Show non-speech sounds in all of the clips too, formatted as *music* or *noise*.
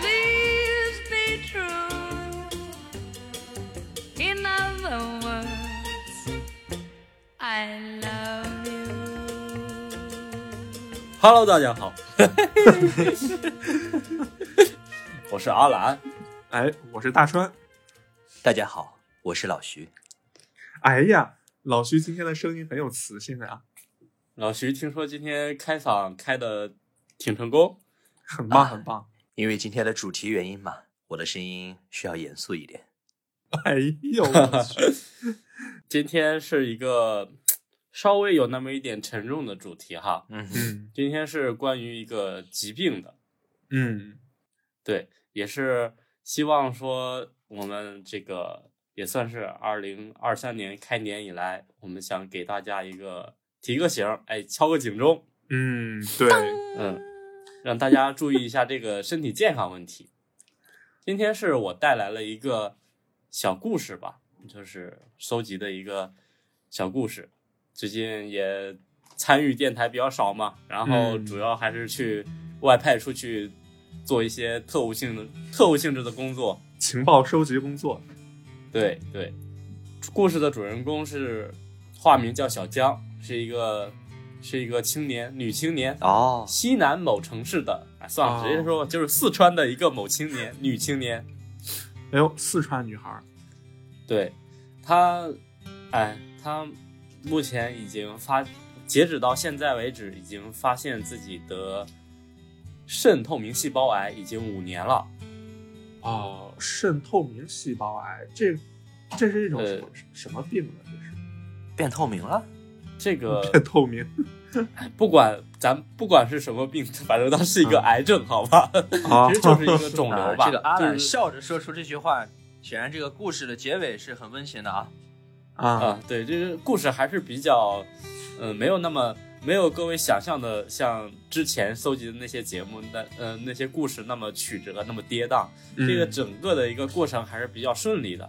please be true. I love hello 大家好。*laughs* 我是阿兰。哎我是大川。大家好我是老徐。哎呀老徐今天的声音很有磁性啊。老徐听说今天开嗓开的挺成功。很棒啊很棒。因为今天的主题原因嘛，我的声音需要严肃一点。哎呦我去，*laughs* 今天是一个稍微有那么一点沉重的主题哈。嗯，嗯今天是关于一个疾病的，嗯对，也是希望说我们这个也算是二零二三年开年以来，我们想给大家一个提个醒儿，哎，敲个警钟，嗯，对，嗯，让大家注意一下这个身体健康问题。今天是我带来了一个小故事吧，就是收集的一个小故事。最近也参与电台比较少嘛，然后嗯主要还是去外派出去做一些特务性的特务性质的工作。情报收集工作。对对，故事的主人公是化名叫小江，是一个是一个青年女青年，哦，西南某城市的，哎，算了，哦直接说就是四川的一个某青年，女青年。哎呦，四川女孩儿，对，她，哎，她目前已经发，截止到现在为止，已经发现自己得肾透明细胞癌，已经五年了。哦，肾透明细胞癌，这这是一种什么、呃什么病呢？这是变透明了。这个 *laughs* 变透明 *laughs* 不管咱不管是什么病，反正它是一个癌症，好吧？啊 *laughs* 其实就是一个肿瘤 *laughs* 啊，吧。这个阿兰笑着说出这句话，显然这个故事的结尾是很温馨的啊。啊啊，对，这个故事还是比较，嗯、没有那么没有各位想象的像之前搜集的那些节目那呃那些故事那么曲折，那么跌宕。这个嗯整个的一个过程还是比较顺利的。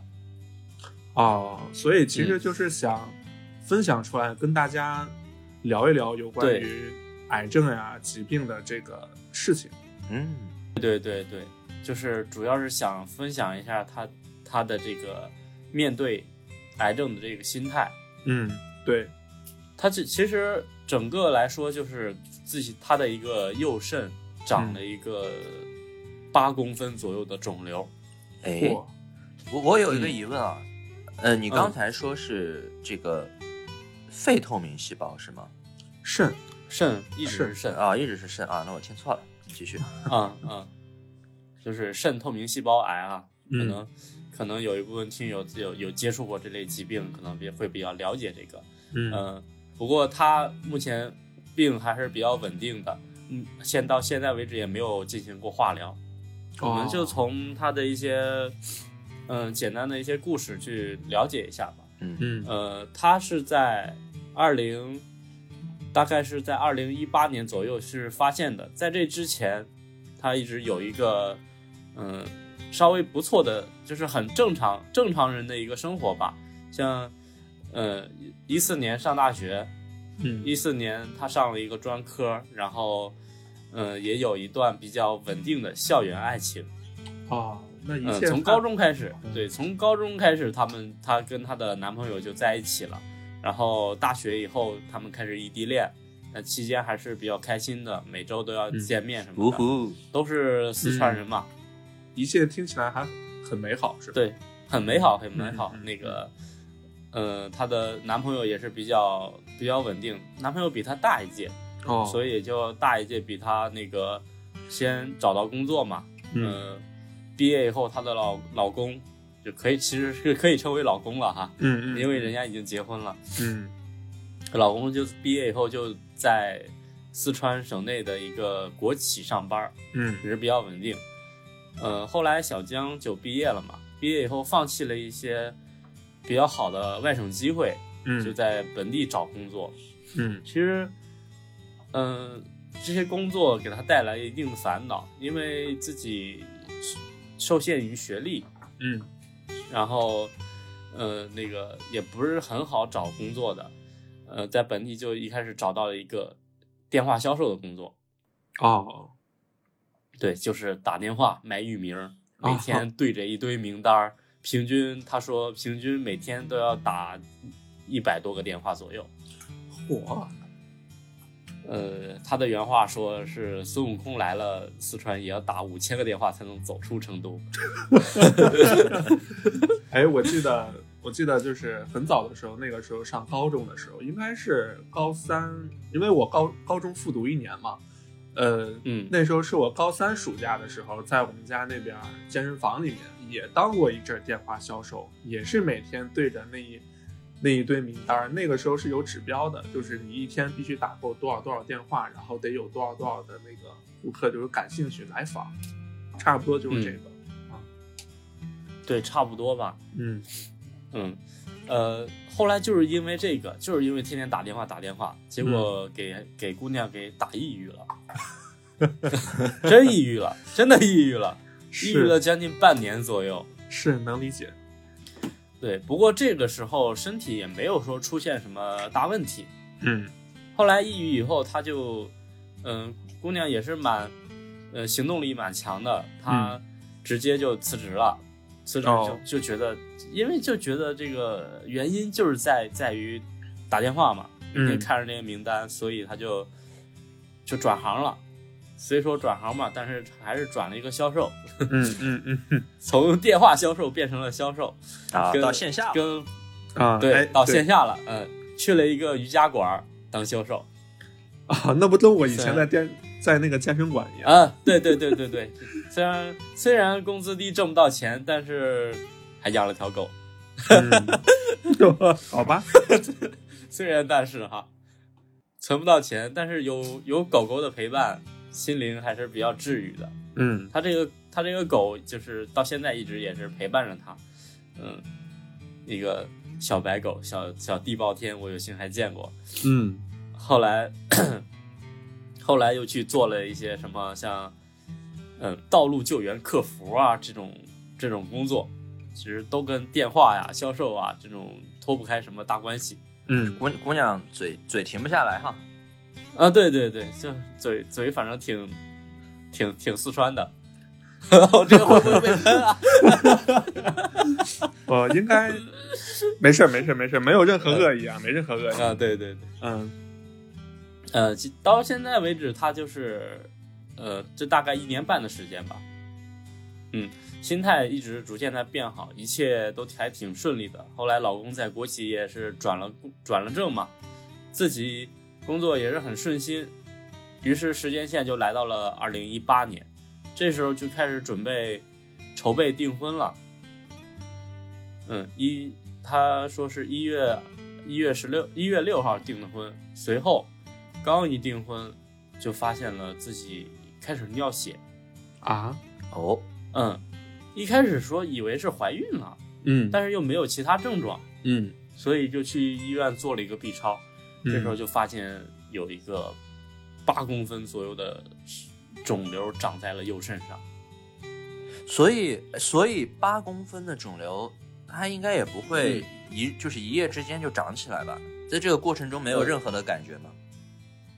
哦，所以其嗯实就是想分享出来，跟大家聊一聊有关于癌症呀、疾病的这个事情。嗯，对对对，就是主要是想分享一下他他的这个面对癌症的这个心态。嗯，对，他这其实整个来说就是自己他的一个右肾长了一个八公分左右的肿瘤。哎，嚯，我我有一个嗯疑问啊，呃，你刚嗯才说是这个肺透明细胞是吗？肾肾一直是肾肾啊，一直是肾啊，那我听错了，继续。*laughs* 啊啊，就是肾透明细胞癌啊，可嗯能、可能有一部分听友有有接触过这类疾病，可能比会比较了解这个。嗯嗯，不过他目前病还是比较稳定的，嗯，现到现在为止也没有进行过化疗。我们就哦从他的一些嗯简单的一些故事去了解一下吧。嗯嗯呃，他是在二零，大概是在二零一八年左右是发现的。在这之前，他一直有一个嗯稍微不错的，就是很正常正常人的一个生活吧。像呃一四年上大学，嗯一四年他上了一个专科，然后嗯、呃也有一段比较稳定的校园爱情。哦，那一嗯，切从高中开始，嗯对，从高中开始，他们她跟她的男朋友就在一起了。然后大学以后，他们开始异地恋，那期间还是比较开心的，每周都要嗯见面什么的，呜呼，都是四川人嘛，一切听起来还很美好，是吧？对，很美好，很美好。那个，呃，她的男朋友也是比较比较稳定，男朋友比她大一届，哦，所以也就大一届，比她那个先找到工作嘛，嗯呃，毕业以后，她的老老公就可以，其实是可以称为老公了哈，嗯嗯，因为人家已经结婚了。嗯老公就毕业以后就在四川省内的一个国企上班，嗯也是比较稳定。呃，后来小江就毕业了嘛，毕业以后放弃了一些比较好的外省机会，嗯，就在本地找工作。嗯其实，嗯、这些工作给他带来一定的烦恼，因为自己受限于学历，嗯然后，呃，那个也不是很好找工作的，呃，在本地就一开始找到了一个电话销售的工作，哦对，就是打电话卖域名，每啊天 *laughs* 对着一堆名单儿，平均他说平均每天都要打一百多个电话左右。嚯，呃，他的原话说是孙悟空来了，四川也要打五千个电话才能走出成都。*laughs* 哎，我记得，我记得就是很早的时候，那个时候上高中的时候，应该是高三，因为我高高中复读一年嘛，呃，嗯那时候是我高三暑假的时候，在我们家那边健身房里面也当过一阵电话销售，也是每天对着那一那一堆名单，那个时候是有指标的，就是你一天必须打够多少多少电话，然后得有多少多少的那个顾客就是感兴趣来访，差不多就是这个，啊。对，差不多吧。嗯。嗯，呃，后来就是因为这个，就是因为天天打电话打电话，结果给、给姑娘给打抑郁了，*laughs* 真抑郁了，真的抑郁了，*laughs* 抑郁了将近半年左右。是能理解，对，不过这个时候身体也没有说出现什么大问题。嗯后来抑郁以后，她就，嗯、姑娘也是蛮，呃，行动力蛮强的，她直接就辞职了。辞职就、哦就觉得，因为就觉得这个原因就是在在于打电话嘛，看着那个名单，所以她就就转行了。虽说转行嘛，但是还是转了一个销售，嗯嗯嗯 *laughs* 从电话销售变成了销售，啊，到线下跟啊，对、哎到线下了，嗯，去了一个瑜伽馆当销售。啊，那不跟我以前是在电在那个健身馆一样？啊，对对对对对，虽然虽然工资低挣不到钱，但是还养了条狗。嗯 *laughs* 好吧，*laughs* 虽然但是哈，存不到钱，但是有有狗狗的陪伴，心灵还是比较治愈的。嗯他这个他这个狗就是到现在一直也是陪伴着他，嗯，一个小白狗，小小地包天，我有幸还见过。嗯后来，*clears throat* 后来又去做了一些什么像，嗯，道路救援客服啊这种这种工作，其实都跟电话呀、销售啊这种脱不开什么大关系。嗯姑姑娘嘴嘴停不下来哈。啊，对对对，就嘴嘴反正挺挺挺四川的。我这个会不会被喷啊？*laughs* 我应该没事没事没事，没有任何恶意啊，没任何恶意。啊，对对对，嗯呃，到现在为止，他就是，呃，这大概一年半的时间吧，嗯，心态一直逐渐在变好，一切都还挺顺利的。后来老公在国企也是转了转了正嘛，自己工作也是很顺心，于是时间线就来到了二零一八年，这时候就开始准备筹备订婚了。嗯，一他说是一月一月十六一月六号订的婚，随后刚一订婚就发现了自己开始尿血。啊？哦，嗯，一开始说以为是怀孕了，嗯。但是又没有其他症状，嗯，所以就去医院做了一个 B 超。这时候就发现有一个八公分左右的肿瘤长在了右肾上。所以所以八公分的肿瘤，它应该也不会一、就是一夜之间就长起来吧？在这个过程中没有任何的感觉吗？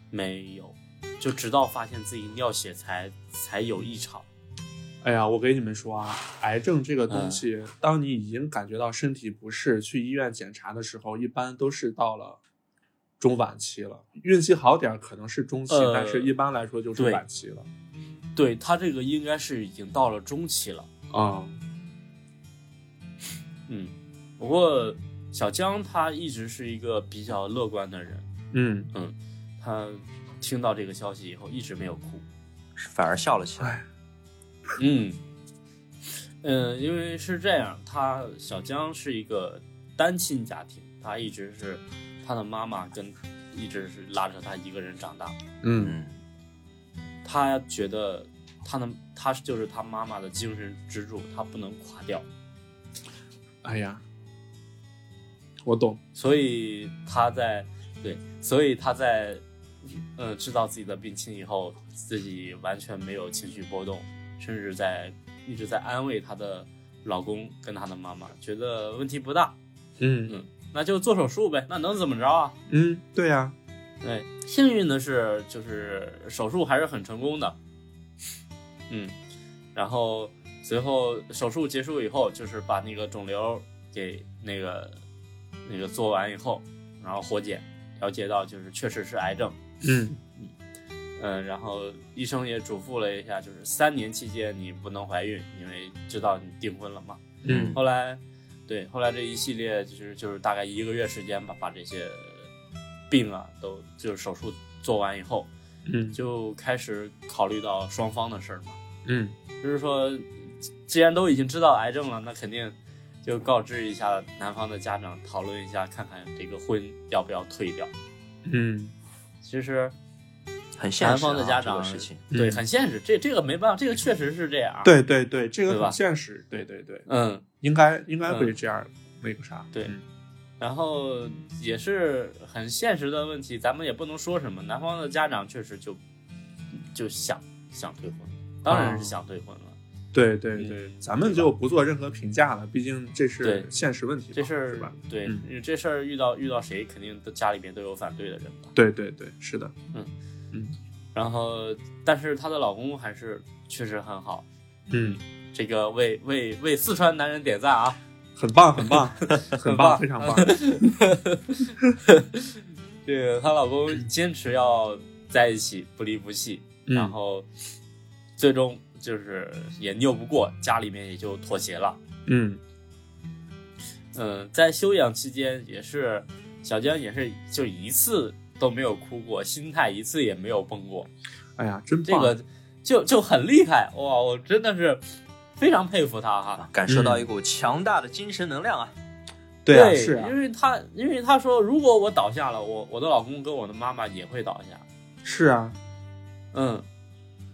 没有，就直到发现自己尿血才才有异常。哎呀，我给你们说啊，癌症这个东西，当你已经感觉到身体不适，去医院检查的时候，一般都是到了中晚期了。运气好点可能是中期，呃但是一般来说就是晚期了。对他这个应该是已经到了中期了。啊、嗯，不过小江他一直是一个比较乐观的人，嗯嗯，他听到这个消息以后一直没有哭。反而笑了起来。哎，嗯，嗯，因为是这样，他小江是一个单亲家庭，他一直是他的妈妈跟一直是拉着他一个人长大，嗯。嗯，他觉得他的他就是他妈妈的精神支柱，他不能垮掉，哎呀，我懂。所以他在对，所以他在呃知道自己的病情以后，自己完全没有情绪波动，甚至在一直在安慰她的老公跟她的妈妈，觉得问题不大，嗯。嗯，那就做手术呗，那能怎么着啊？嗯，对呀、对，幸运的是，就是手术还是很成功的。嗯，然后随后手术结束以后，就是把那个肿瘤给那个那个做完以后，然后活检了解到就是确实是癌症，嗯嗯，然后医生也嘱咐了一下，就是三年期间你不能怀孕，因为知道你订婚了嘛。嗯后来，对，后来这一系列就是就是大概一个月时间吧，把这些病啊都就是手术做完以后，嗯就开始考虑到双方的事儿嘛。嗯就是说，既然都已经知道癌症了，那肯定就告知一下男方的家长，讨论一下，看看这个婚要不要退掉。嗯其实很现实、啊。男方的家长这个事情，对嗯很现实，这这个没办法，这个确实是这样。，对对对，这个很现实，对对对，嗯，应该应该会这样那个啥，对嗯然后也是很现实的问题，咱们也不能说什么。男方的家长确实就就想想退婚，当然是想退婚了。对对对，嗯咱们就不做任何评价了，毕竟这是现实问题，这事儿是吧？对，嗯因为这事儿遇到遇到谁，肯定都家里边都有反对的人嘛。对对对，是的，然后，但是她的老公还是确实很好，嗯，这个为为为四川男人点赞啊！很棒很棒很棒，*laughs* 棒。非常棒，*laughs* 这个她老公坚持要在一起，不离不弃，嗯。然后最终就是也拗不过，家里面也就妥协了。嗯。嗯，在休养期间也是小江也是就一次都没有哭过，心态一次也没有崩过，哎呀，真棒，这个就就很厉害哇！我真的是非常佩服他哈。感受到一股强大的精神能量啊！对啊是啊因为他因为他说，如果我倒下了，我我的老公跟我的妈妈也会倒下。是啊，嗯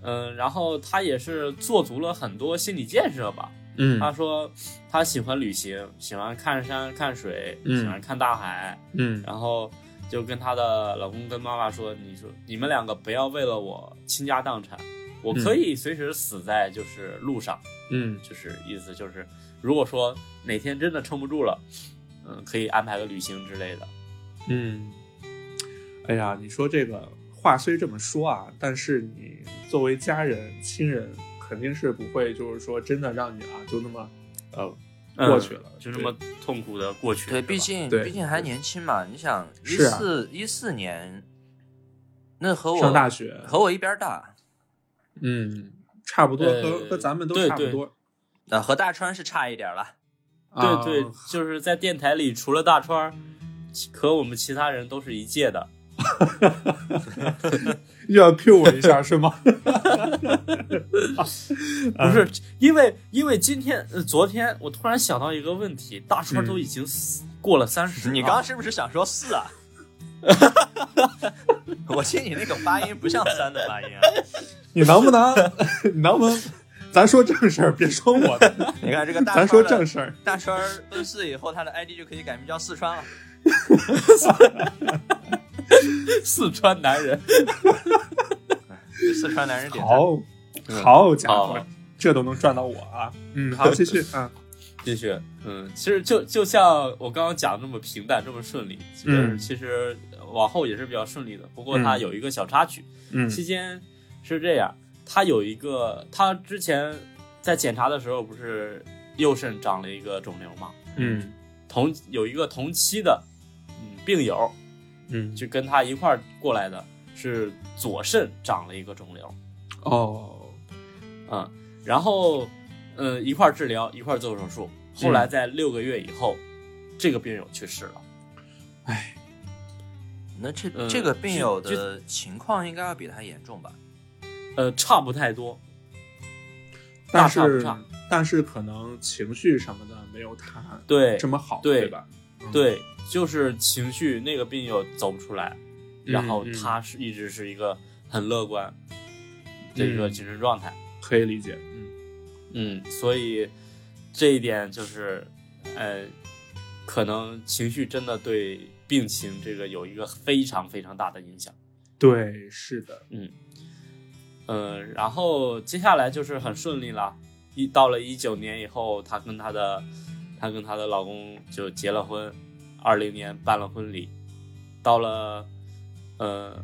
嗯，然后他也是做足了很多心理建设吧。嗯他说他喜欢旅行，喜欢看山看水，嗯喜欢看大海，嗯然后就跟她的老公跟妈妈说：“你说你们两个不要为了我倾家荡产，我可以随时死在就是路上，嗯就是意思就是，如果说哪天真的撑不住了，嗯，可以安排个旅行之类的。嗯，哎呀，你说这个话虽这么说啊，但是你作为家人亲人，肯定是不会就是说真的让你啊就那么呃嗯过去了，就这么痛苦的过去。对，毕竟毕竟还年轻嘛，你想一四一四年，那和我上大学，和我一边大，嗯，差不多和呃和咱们都差不多。啊，和大川是差一点了。啊对对，就是在电台里，除了大川，和我们其他人都是一届的。又 *laughs* 要 Q 我一下是吗？*laughs* 不是因为因为今天呃昨天我突然想到一个问题，大川嗯都已经死过了三十、你刚刚是不是想说四啊？*laughs* 我听你那个发音不像三的发音啊！你能不能，你能不能，咱说正事儿，别说我的，你看这个大咱川的说正事儿。大川奔四以后，他的 ID 就可以改名叫四川了。*laughs* 四川男人。四川男人。好，好家伙好，这都能赚到我啊！嗯，*laughs* 好，继续嗯。继续，嗯，其实就就像我刚刚讲的那么平淡，这么顺利，其实、嗯其实往后也是比较顺利的。不过它嗯有一个小插曲，嗯期间是这样，他有一个，他之前在检查的时候不是右肾长了一个肿瘤嘛，嗯同有一个同期的嗯病友，嗯，就跟他一块儿过来的是左肾长了一个肿瘤，哦，嗯，然后嗯一块儿治疗，一块儿做手术，后来在六个月以后，这个病友去世了。哎，那这嗯这个病友就的情况应该要比他严重吧？呃，差不太多，但是大差不差但是可能情绪什么的没有他对这么好，对对吧？嗯，对，就是情绪那个病友走不出来，嗯然后嗯他是一直是一个很乐观的一个嗯。精神状态，可以理解。嗯。嗯，所以这一点就是，呃，可能情绪真的对病情这个有一个非常非常大的影响。对，是的，嗯，然后接下来就是很顺利了，一到了一九年以后，他跟他的她跟她的老公就结了婚，二零年办了婚礼，到了呃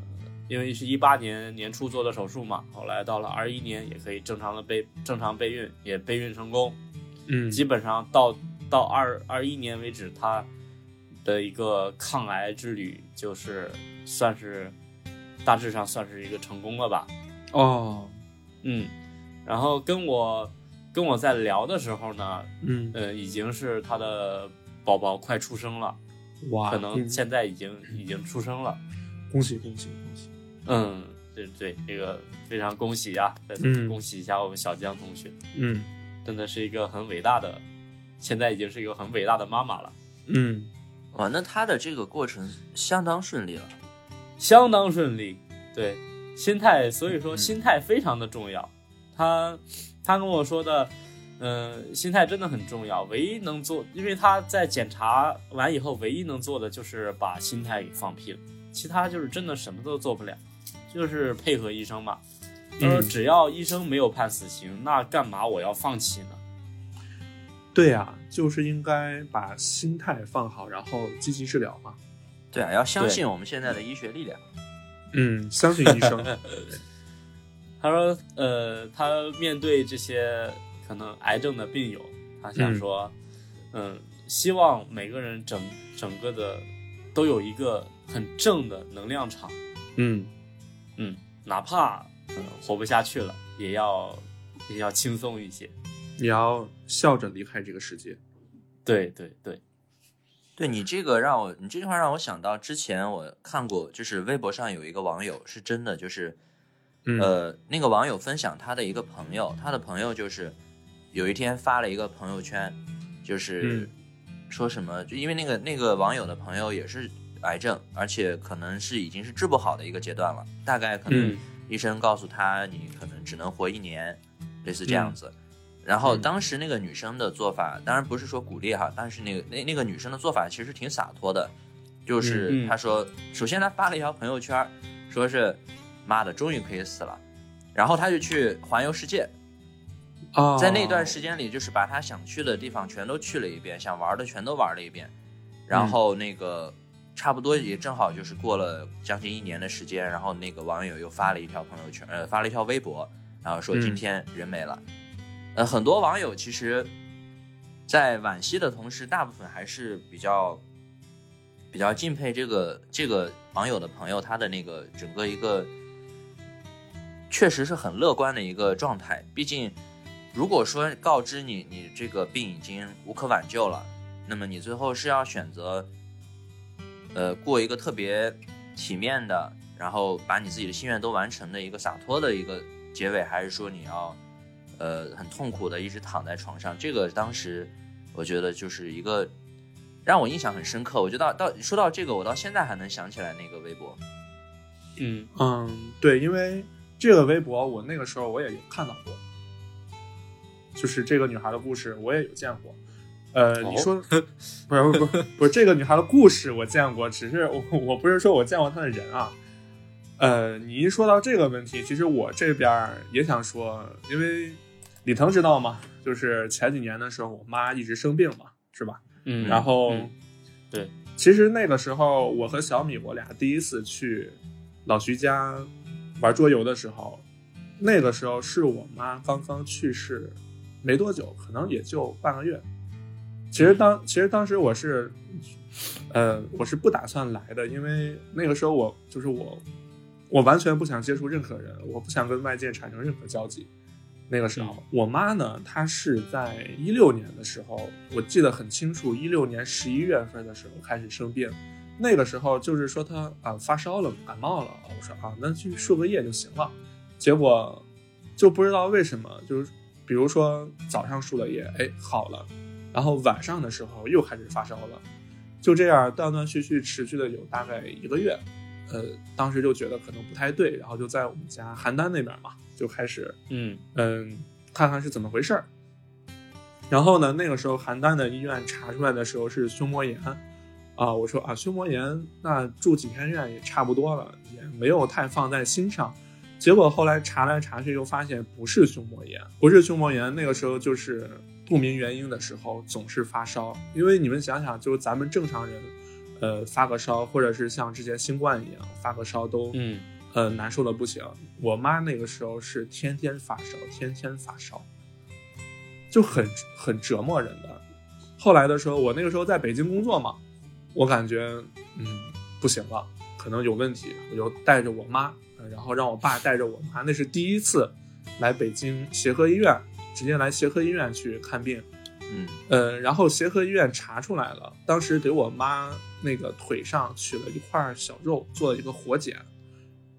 因为是一八年年初做的手术嘛，后来到了二一年也可以正常的备正常备孕，也备孕成功。嗯基本上到到二二一年为止，她的一个抗癌之旅就是算是大致上算是一个成功了吧。哦，嗯，然后跟我跟我在聊的时候呢，嗯，呃，已经是他的宝宝快出生了，哇，可能嗯现在已经已经出生了。恭喜恭喜恭喜！嗯，对对，这个非常恭喜啊、再次嗯恭喜一下我们小江同学，嗯真的是一个很伟大的，现在已经是一个很伟大的妈妈了，嗯哇，那他的这个过程相当顺利了。相当顺利。对，心态，所以说嗯心态非常的重要。他他跟我说的，嗯、心态真的很重要。唯一能做，因为他在检查完以后，唯一能做的就是把心态给放平，其他就是真的什么都做不了，就是配合医生嘛。他说，嗯只要医生没有判死刑，那干嘛我要放弃呢？对呀、就是应该把心态放好，然后积极治疗嘛。对啊，要相信我们现在的医学力量。嗯，相信医生。*laughs* *laughs* 他说，呃，他面对这些可能癌症的病友，他想说，嗯、希望每个人整整个的都有一个很正的能量场，嗯嗯，哪怕可能活不下去了，也要也要轻松一些。你要笑着离开这个世界。对对对，对你这个让我，你这句话让我想到之前我看过，就是微博上有一个网友是真的，就是嗯。呃，那个网友分享他的一个朋友，他的朋友就是有一天发了一个朋友圈，就是说什么，就因为那个那个网友的朋友也是癌症，而且可能是已经是治不好的一个阶段了，大概可能嗯。医生告诉他你可能只能活一年，类似这样子。然后嗯。当时那个女生的做法，当然不是说鼓励哈，但是那个那那个女生的做法其实挺洒脱的，就是她说，首先她发了一条朋友圈，说是妈的终于可以死了，然后他就去环游世界，啊，在那段时间里，就是把他想去的地方全都去了一遍，想玩的全都玩了一遍，然后那个差不多也正好就是过了将近一年的时间，然后那个网友又发了一条朋友圈，呃，发了一条微博，然后说嗯。今天人没了。呃，很多网友其实，在惋惜的同时，大部分还是比较比较敬佩这个这个网友的朋友，他的那个整个一个确实是很乐观的一个状态。毕竟，如果说告知你你这个病已经无可挽救了，那么你最后是要选择，呃，过一个特别体面的，然后把你自己的心愿都完成的一个洒脱的一个结尾，还是说你要，呃，很痛苦的一直躺在床上？这个当时我觉得就是一个让我印象很深刻。我觉得到到说到这个，我到现在还能想起来那个微博。嗯嗯，对，因为这个微博我那个时候我也有看到过，就是这个女孩的故事我也有见过。呃，哦你说 *laughs* 不是不是不是这个女孩的故事我见过，只是我我不是说我见过她的人啊。呃，你一说到这个问题，其实我这边也想说，因为李腾知道吗？就是前几年的时候，我妈一直生病嘛，是吧？嗯，然后，嗯对，其实那个时候我和小米我俩第一次去老徐家玩桌游的时候，那个时候是我妈刚刚去世没多久，可能也就半个月。其实当其实当时我是，呃，我是不打算来的，因为那个时候我就是我，我完全不想接触任何人，我不想跟外界产生任何交集。那个时候，我妈呢，她是在一六年的时候，我记得很清楚，一六年十一月份的时候开始生病。那个时候就是说他啊发烧了，感冒了。我说啊，那去输个液就行了。结果就不知道为什么，就是比如说早上输了液，哎好了，然后晚上的时候又开始发烧了，就这样断断续续持续了有大概一个月。呃，当时就觉得可能不太对，然后就在我们家邯郸那边嘛，就开始嗯嗯，看看是怎么回事儿。然后呢，那个时候邯郸的医院查出来的时候是胸膜炎，啊，我说啊，胸膜炎那住几天院也差不多了，也没有太放在心上。结果后来查来查去，又发现不是胸膜炎，不是胸膜炎，那个时候就是不明原因的时候总是发烧。因为你们想想，就是咱们正常人，呃，发个烧，或者是像之前新冠一样发个烧都，嗯呃，难受的不行。我妈那个时候是天天发烧，天天发烧，就很很折磨人的。后来的时候，我那个时候在北京工作嘛，我感觉嗯不行了，可能有问题，我就带着我妈，呃然后让我爸带着我妈，那是第一次来北京协和医院，直接来协和医院去看病。嗯呃，然后协和医院查出来了，当时给我妈那个腿上取了一块小肉，做了一个活检，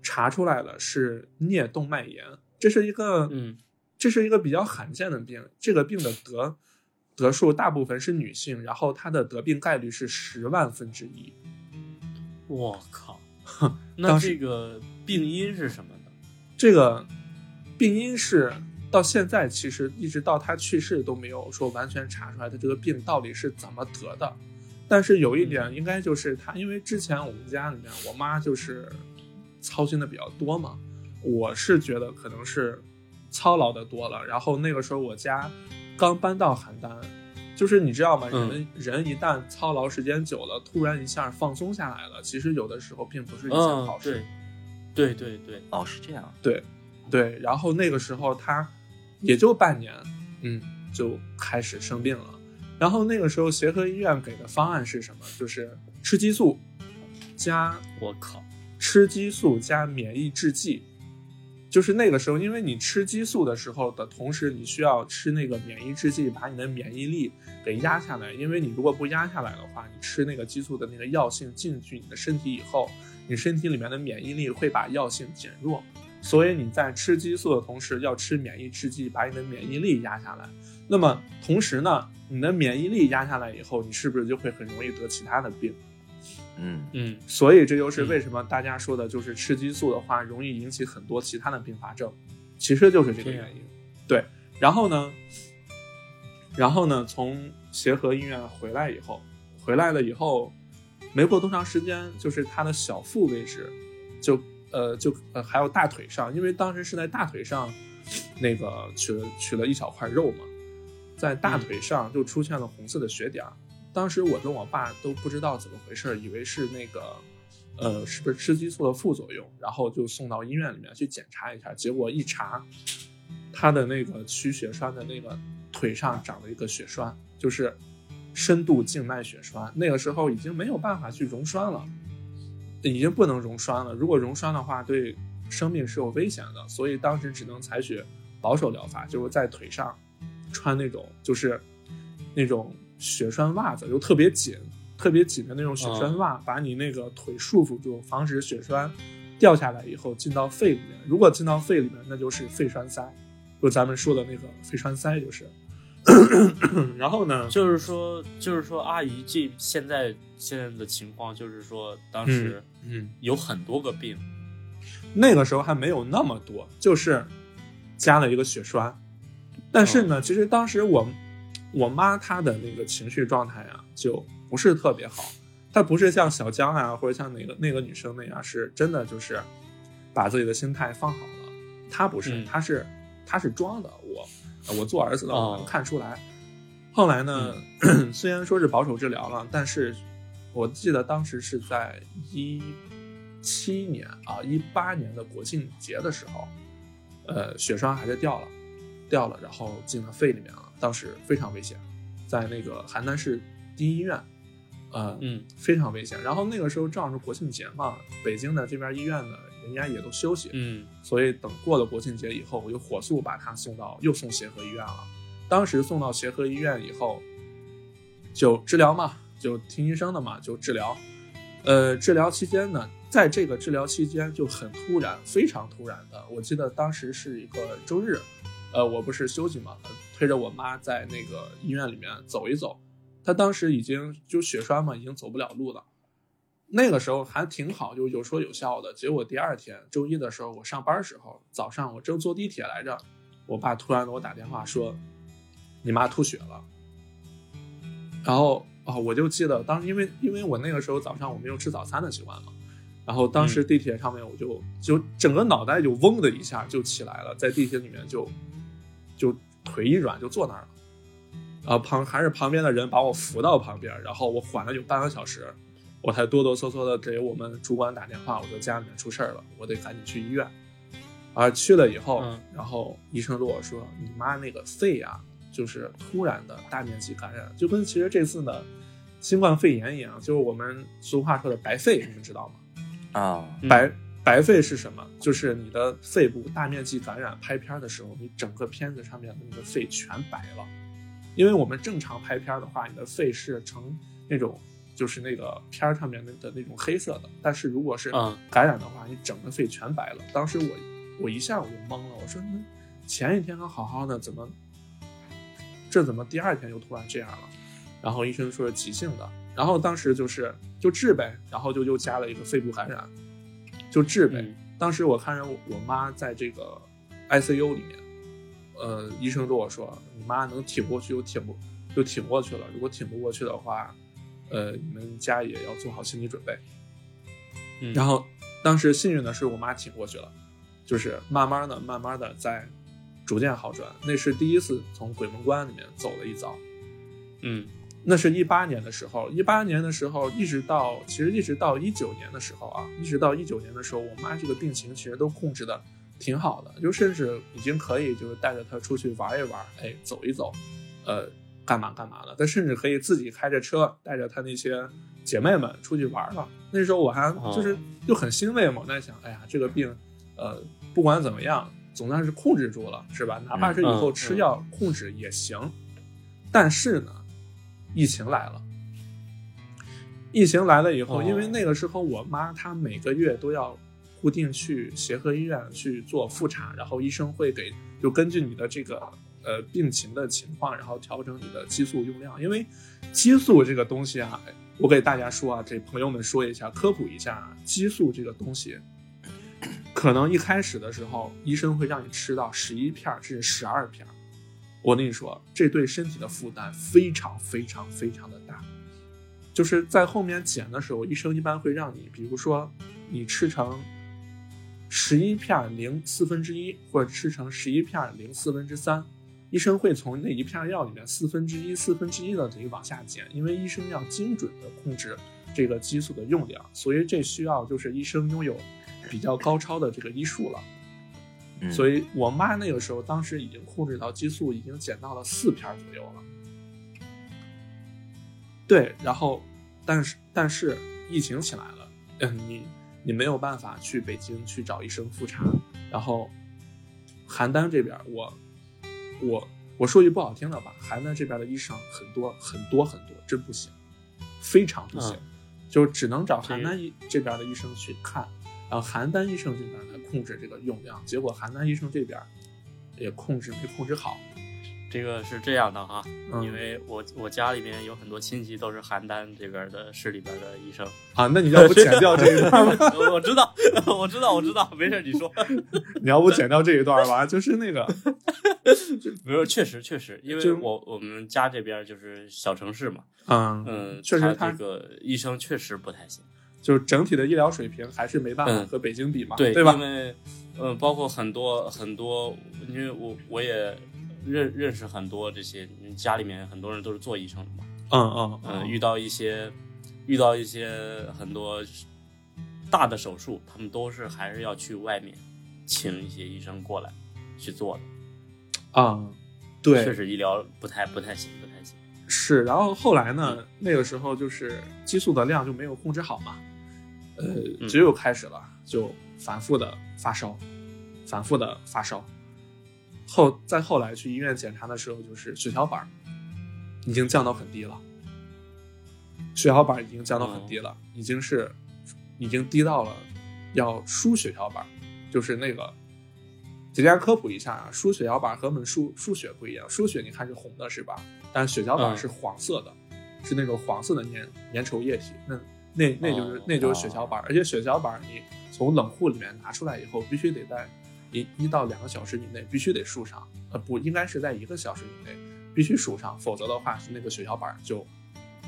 查出来了是颞动脉炎，这是一个，嗯，这是一个比较罕见的病，这个病的得得数大部分是女性，然后她的得病概率是十万分之一。我靠，*laughs* 那这个病因是什么呢？这个病因是到现在其实一直到她去世都没有说完全查出来她这个病到底是怎么得的。但是有一点应该就是她，因为之前我们家里面我妈就是操心的比较多嘛，我是觉得可能是操劳的多了。然后那个时候我家刚搬到邯郸，就是你知道吗？嗯人人一旦操劳时间久了，突然一下放松下来了，其实有的时候并不是一件嗯好，事。对，对对对，哦是这样，对，对，然后那个时候他也就半年，嗯，就开始生病了。然后那个时候协和医院给的方案是什么？就是吃激素加我靠，吃激素加免疫制剂。就是那个时候，因为你吃激素的时候的同时，你需要吃那个免疫制剂，把你的免疫力给压下来。因为你如果不压下来的话，你吃那个激素的那个药性进去你的身体以后，你身体里面的免疫力会把药性减弱。所以你在吃激素的同时，要吃免疫制剂，把你的免疫力压下来。那么同时呢，你的免疫力压下来以后，你是不是就会很容易得其他的病？嗯嗯所以这就是为什么大家说的，就是吃激素的话，容易引起很多其他的并发症，其实就是这个原因。对，然后呢，然后呢，从协和医院回来以后，回来了以后，没过多长时间，就是他的小腹位置，就呃就呃还有大腿上，因为当时是在大腿上，那个取了取了一小块肉嘛，在大腿上就出现了红色的血点儿。当时我跟我爸都不知道怎么回事，以为是那个，呃，是不是吃激素的副作用，然后就送到医院里面去检查一下。结果一查，他的那个取血栓的那个腿上长了一个血栓，就是深度静脉血栓。那个时候已经没有办法去溶栓了，已经不能溶栓了。如果溶栓的话，对生命是有危险的，所以当时只能采取保守疗法，就是在腿上穿那种就是那种血栓袜子，就特别紧、特别紧的那种血栓袜，把你那个腿束缚住，防止血栓掉下来以后进到肺里面。如果进到肺里面，那就是肺栓塞，就咱们说的那个肺栓塞，就是。*coughs* 然后呢，就是说，就是说，阿姨这现在现在的情况，就是说，当时嗯，有很多个病，那个时候还没有那么多，就是加了一个血栓。但是呢，其实当时我我妈她的那个情绪状态啊，就不是特别好。她不是像小江啊，或者像那个那个女生那样，是真的就是把自己的心态放好了。她不是，嗯她是她是装的。我我做儿子的，我能哦看出来。后来呢，*coughs* 虽然说是保守治疗了，但是我记得当时是在一七年啊，一八年的国庆节的时候，呃，血栓还是掉了，掉了，然后进了肺里面了，当时非常危险，在那个邯郸市第一医院，呃，嗯非常危险。然后那个时候正好是国庆节嘛，北京的这边医院呢，人家也都休息，嗯所以等过了国庆节以后，我就火速把他送到又送协和医院了。当时送到协和医院以后，就治疗嘛，就听医生的嘛，就治疗。呃，治疗期间呢，在这个治疗期间就很突然，非常突然的。我记得当时是一个周日，呃，我不是休息嘛，呃推着我妈在那个医院里面走一走。她当时已经就血栓嘛，已经走不了路了。那个时候还挺好，就有说有笑的。结果第二天周一的时候，我上班时候，早上我正坐地铁来着，我爸突然给我打电话说，你妈吐血了。然后啊、我就记得当时因为因为我那个时候早上我没有吃早餐的习惯嘛，然后当时地铁上面我就、就整个脑袋就嗡的一下就起来了，在地铁里面就就腿一软就坐那儿了。然后旁还是旁边的人把我扶到旁边，然后我缓了有半个小时，我才哆哆嗦嗦的给我们主管打电话，我说家里面出事儿了，我得赶紧去医院。而去了以后，嗯然后医生跟我说，你妈那个肺啊，就是突然的大面积感染，就跟其实这次呢新冠肺炎一样，就是我们俗话说的白肺，你们知道吗？啊，嗯白白肺是什么？就是你的肺部大面积感染，拍片儿的时候，你整个片子上面的那个肺全白了。因为我们正常拍片儿的话，你的肺是呈那种就是那个片儿上面的的那种黑色的，但是如果是嗯感染的话，你整个肺全白了。当时我我一下我就懵了，我说那前一天还好好的，怎么这怎么第二天又突然这样了？然后医生说是急性的，然后当时就是就治呗，然后就又加了一个肺部感染，就治呗。嗯当时我看着我我妈在这个 ICU 里面，呃，医生跟我说，你妈能挺过去就挺不就挺过去了，如果挺不过去的话，呃，你们家也要做好心理准备。嗯，然后当时幸运的是我妈挺过去了，就是慢慢的、慢慢的在逐渐好转。那是第一次从鬼门关里面走了一遭。嗯那是一八年的时候，一八年的时候，一直到其实一直到一九年的时候啊，一直到一九年的时候，我妈这个病情其实都控制的挺好的，就甚至已经可以就是带着她出去玩一玩，哎，走一走，呃，干嘛干嘛的。她甚至可以自己开着车带着她那些姐妹们出去玩了。那时候我还就是就很欣慰嘛，我在想，哎呀，这个病，呃，不管怎么样，总算是控制住了，是吧？哪怕是以后嗯吃药控制也行。但是呢，疫情来了。疫情来了以后，哦因为那个时候我妈她每个月都要固定去协和医院去做复查，然后医生会给就根据你的这个呃病情的情况，然后调整你的激素用量。因为激素这个东西啊，我给大家说啊，给朋友们说一下，科普一下啊，激素这个东西，可能一开始的时候医生会让你吃到十一片儿甚至十二片儿。我跟你说，这对身体的负担非常非常非常的大。就是在后面减的时候，医生一般会让你，比如说你吃成十一片零四分之一，或者吃成十一片零四分之三，医生会从那一片药里面四分之一、四分之一的这个往下减，因为医生要精准的控制这个激素的用量，所以这需要就是医生拥有比较高超的这个医术了。嗯所以我妈那个时候当时已经控制到激素已经减到了四片儿左右了。对，然后，但是但是疫情起来了，嗯，你你没有办法去北京去找医生复查，然后邯郸这边我我我说句不好听的吧，邯郸这边的医生很多很多很多，真不行，非常不行，嗯就只能找邯郸医这边的医生去看，然后邯郸医生这边来控制这个用量，结果邯郸医生这边也控制没控制好，这个是这样的哈，嗯因为我我家里面有很多亲戚都是邯郸这边的市里边的医生，啊，那你要不剪掉这一段吧？我 *laughs* 我知道，*laughs* 我知道，我知道，没事，你说。*laughs* 你要不剪掉这一段吧？就是那个，没有，确实确实，因为我我们家这边就是小城市嘛，嗯嗯，确实他他这个医生确实不太行，就是整体的医疗水平还是没办法嗯和北京比嘛，对对吧因？为嗯，包括很多很多，因为我我也认认识很多这些，嗯家里面很多人都是做医生的嘛，嗯嗯嗯，遇到一些遇到一些很多大的手术，他们都是还是要去外面请一些医生过来去做的，啊，对，确实医疗不太不太行，不太行。是，然后后来呢，那个时候就是激素的量就没有控制好嘛，呃，嗯只有开始了，就反复的发烧，反复的发烧，后再后来去医院检查的时候，就是血小板已经降到很低了，血小板已经降到很低了，已经是已经低到了要输血小板，就是那个。给大家科普一下啊，输血小板和我们输输血不一样，输血你看是红的是吧？但血小板嗯是黄色的，是那种黄色的粘粘稠液体，那那那就是、哦那就是血小板，而且血小板你从冷库里面拿出来以后，必须得在一一到两个小时以内必须得输上，呃不应该是在一个小时以内必须输上，否则的话是那个血小板就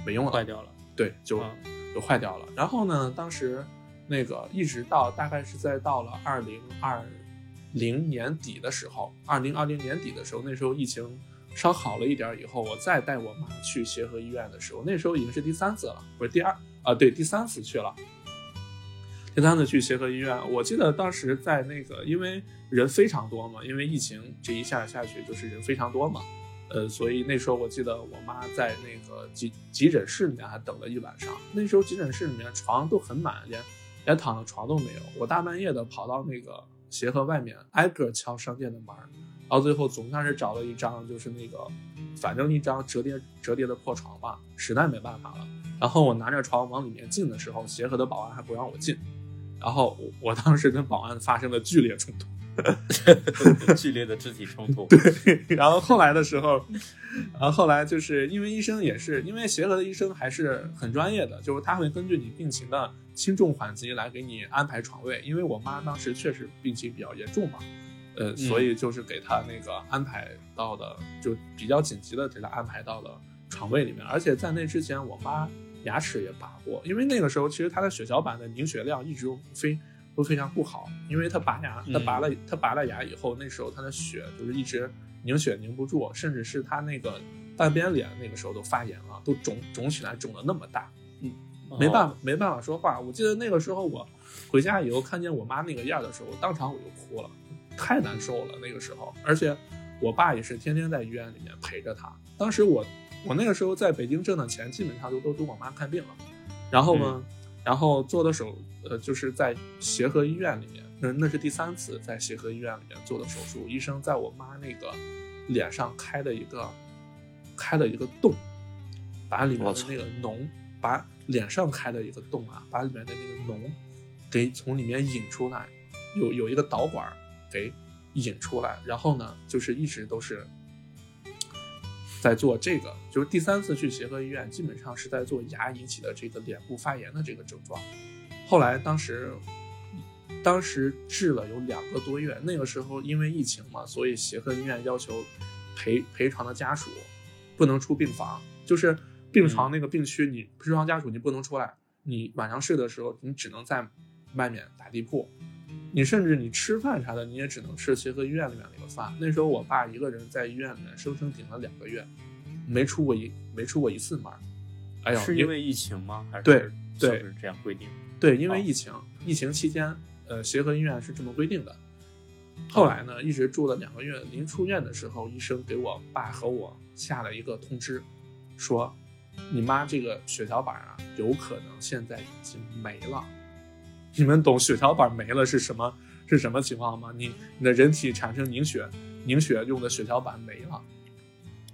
没用了，坏掉了，对，就、嗯。就坏掉了。然后呢，当时那个一直到大概是在到了二零二零年底的时候，二零二零年底的时候，那时候疫情稍好了一点儿以后，我再带我妈去协和医院的时候，那时候已经是第三次了，不是第二啊，对，第三次去了。第三次去协和医院，我记得当时在那个，因为人非常多嘛，因为疫情这一下下去就是人非常多嘛，呃，所以那时候我记得我妈在那个急急诊室里面还等了一晚上。那时候急诊室里面床都很满，连连躺的床都没有。我大半夜的跑到那个协和外面，挨个敲商店的门，到最后总算是找了一张，就是那个反正一张折叠折叠的破床吧，实在没办法了。然后我拿着床往里面进的时候，协和的保安还不让我进。然后我我当时跟保安发生了剧烈冲突，*laughs* 剧烈的肢体冲突。对，然后后来的时候，然后后来就是因为医生也是因为协和的医生还是很专业的，就是他会根据你病情的轻重缓急来给你安排床位。因为我妈当时确实病情比较严重嘛，呃，所以就是给他那个安排到的就比较紧急的给他安排到了床位里面。而且在那之前，我妈。牙齿也拔过，因为那个时候其实她的血小板的凝血量一直非都非常不好，因为她拔牙，她拔了她拔了牙以后，那时候她的血就是一直凝血凝不住，甚至是她那个半边脸那个时候都发炎了，都肿肿起来，肿的那么大，嗯，没办法没办法说话。我记得那个时候我回家以后看见我妈那个样的时候，当场我就哭了，太难受了那个时候，而且我爸也是天天在医院里面陪着他，当时我。我那个时候在北京挣的钱，基本上都都给我妈看病了，然后呢，然后做的手，呃，就是在协和医院里面，那那是第三次在协和医院里面做的手术，医生在我妈那个脸上开了一个开了一个洞，把里面的那个脓，把脸上开了一个洞啊，把里面的那个脓给从里面引出来，有有一个导管给引出来，然后呢，就是一直都是。在做这个，就是第三次去协和医院，基本上是在做牙引起的这个脸部发炎的这个症状。后来当时，当时治了有两个多月，那个时候因为疫情嘛，所以协和医院要求陪陪床的家属不能出病房，就是病床那个病区，你陪床家属你不能出来，你晚上睡的时候你只能在外面打地铺。你甚至你吃饭啥的，你也只能吃协和医院里面那个饭。那时候我爸一个人在医院里面生生顶了两个月，没出过一没出过一次门。哎呦，是因为疫情吗？还是对对是这样规定？对，因为疫情，疫情期间，呃，协和医院是这么规定的。后来呢，一直住了两个月，临出院的时候，医生给我爸和我下了一个通知，说你妈这个血小板啊，有可能现在已经没了。你们懂血小板没了是什么是什么情况吗？你你的人体产生凝血，凝血用的血小板没了。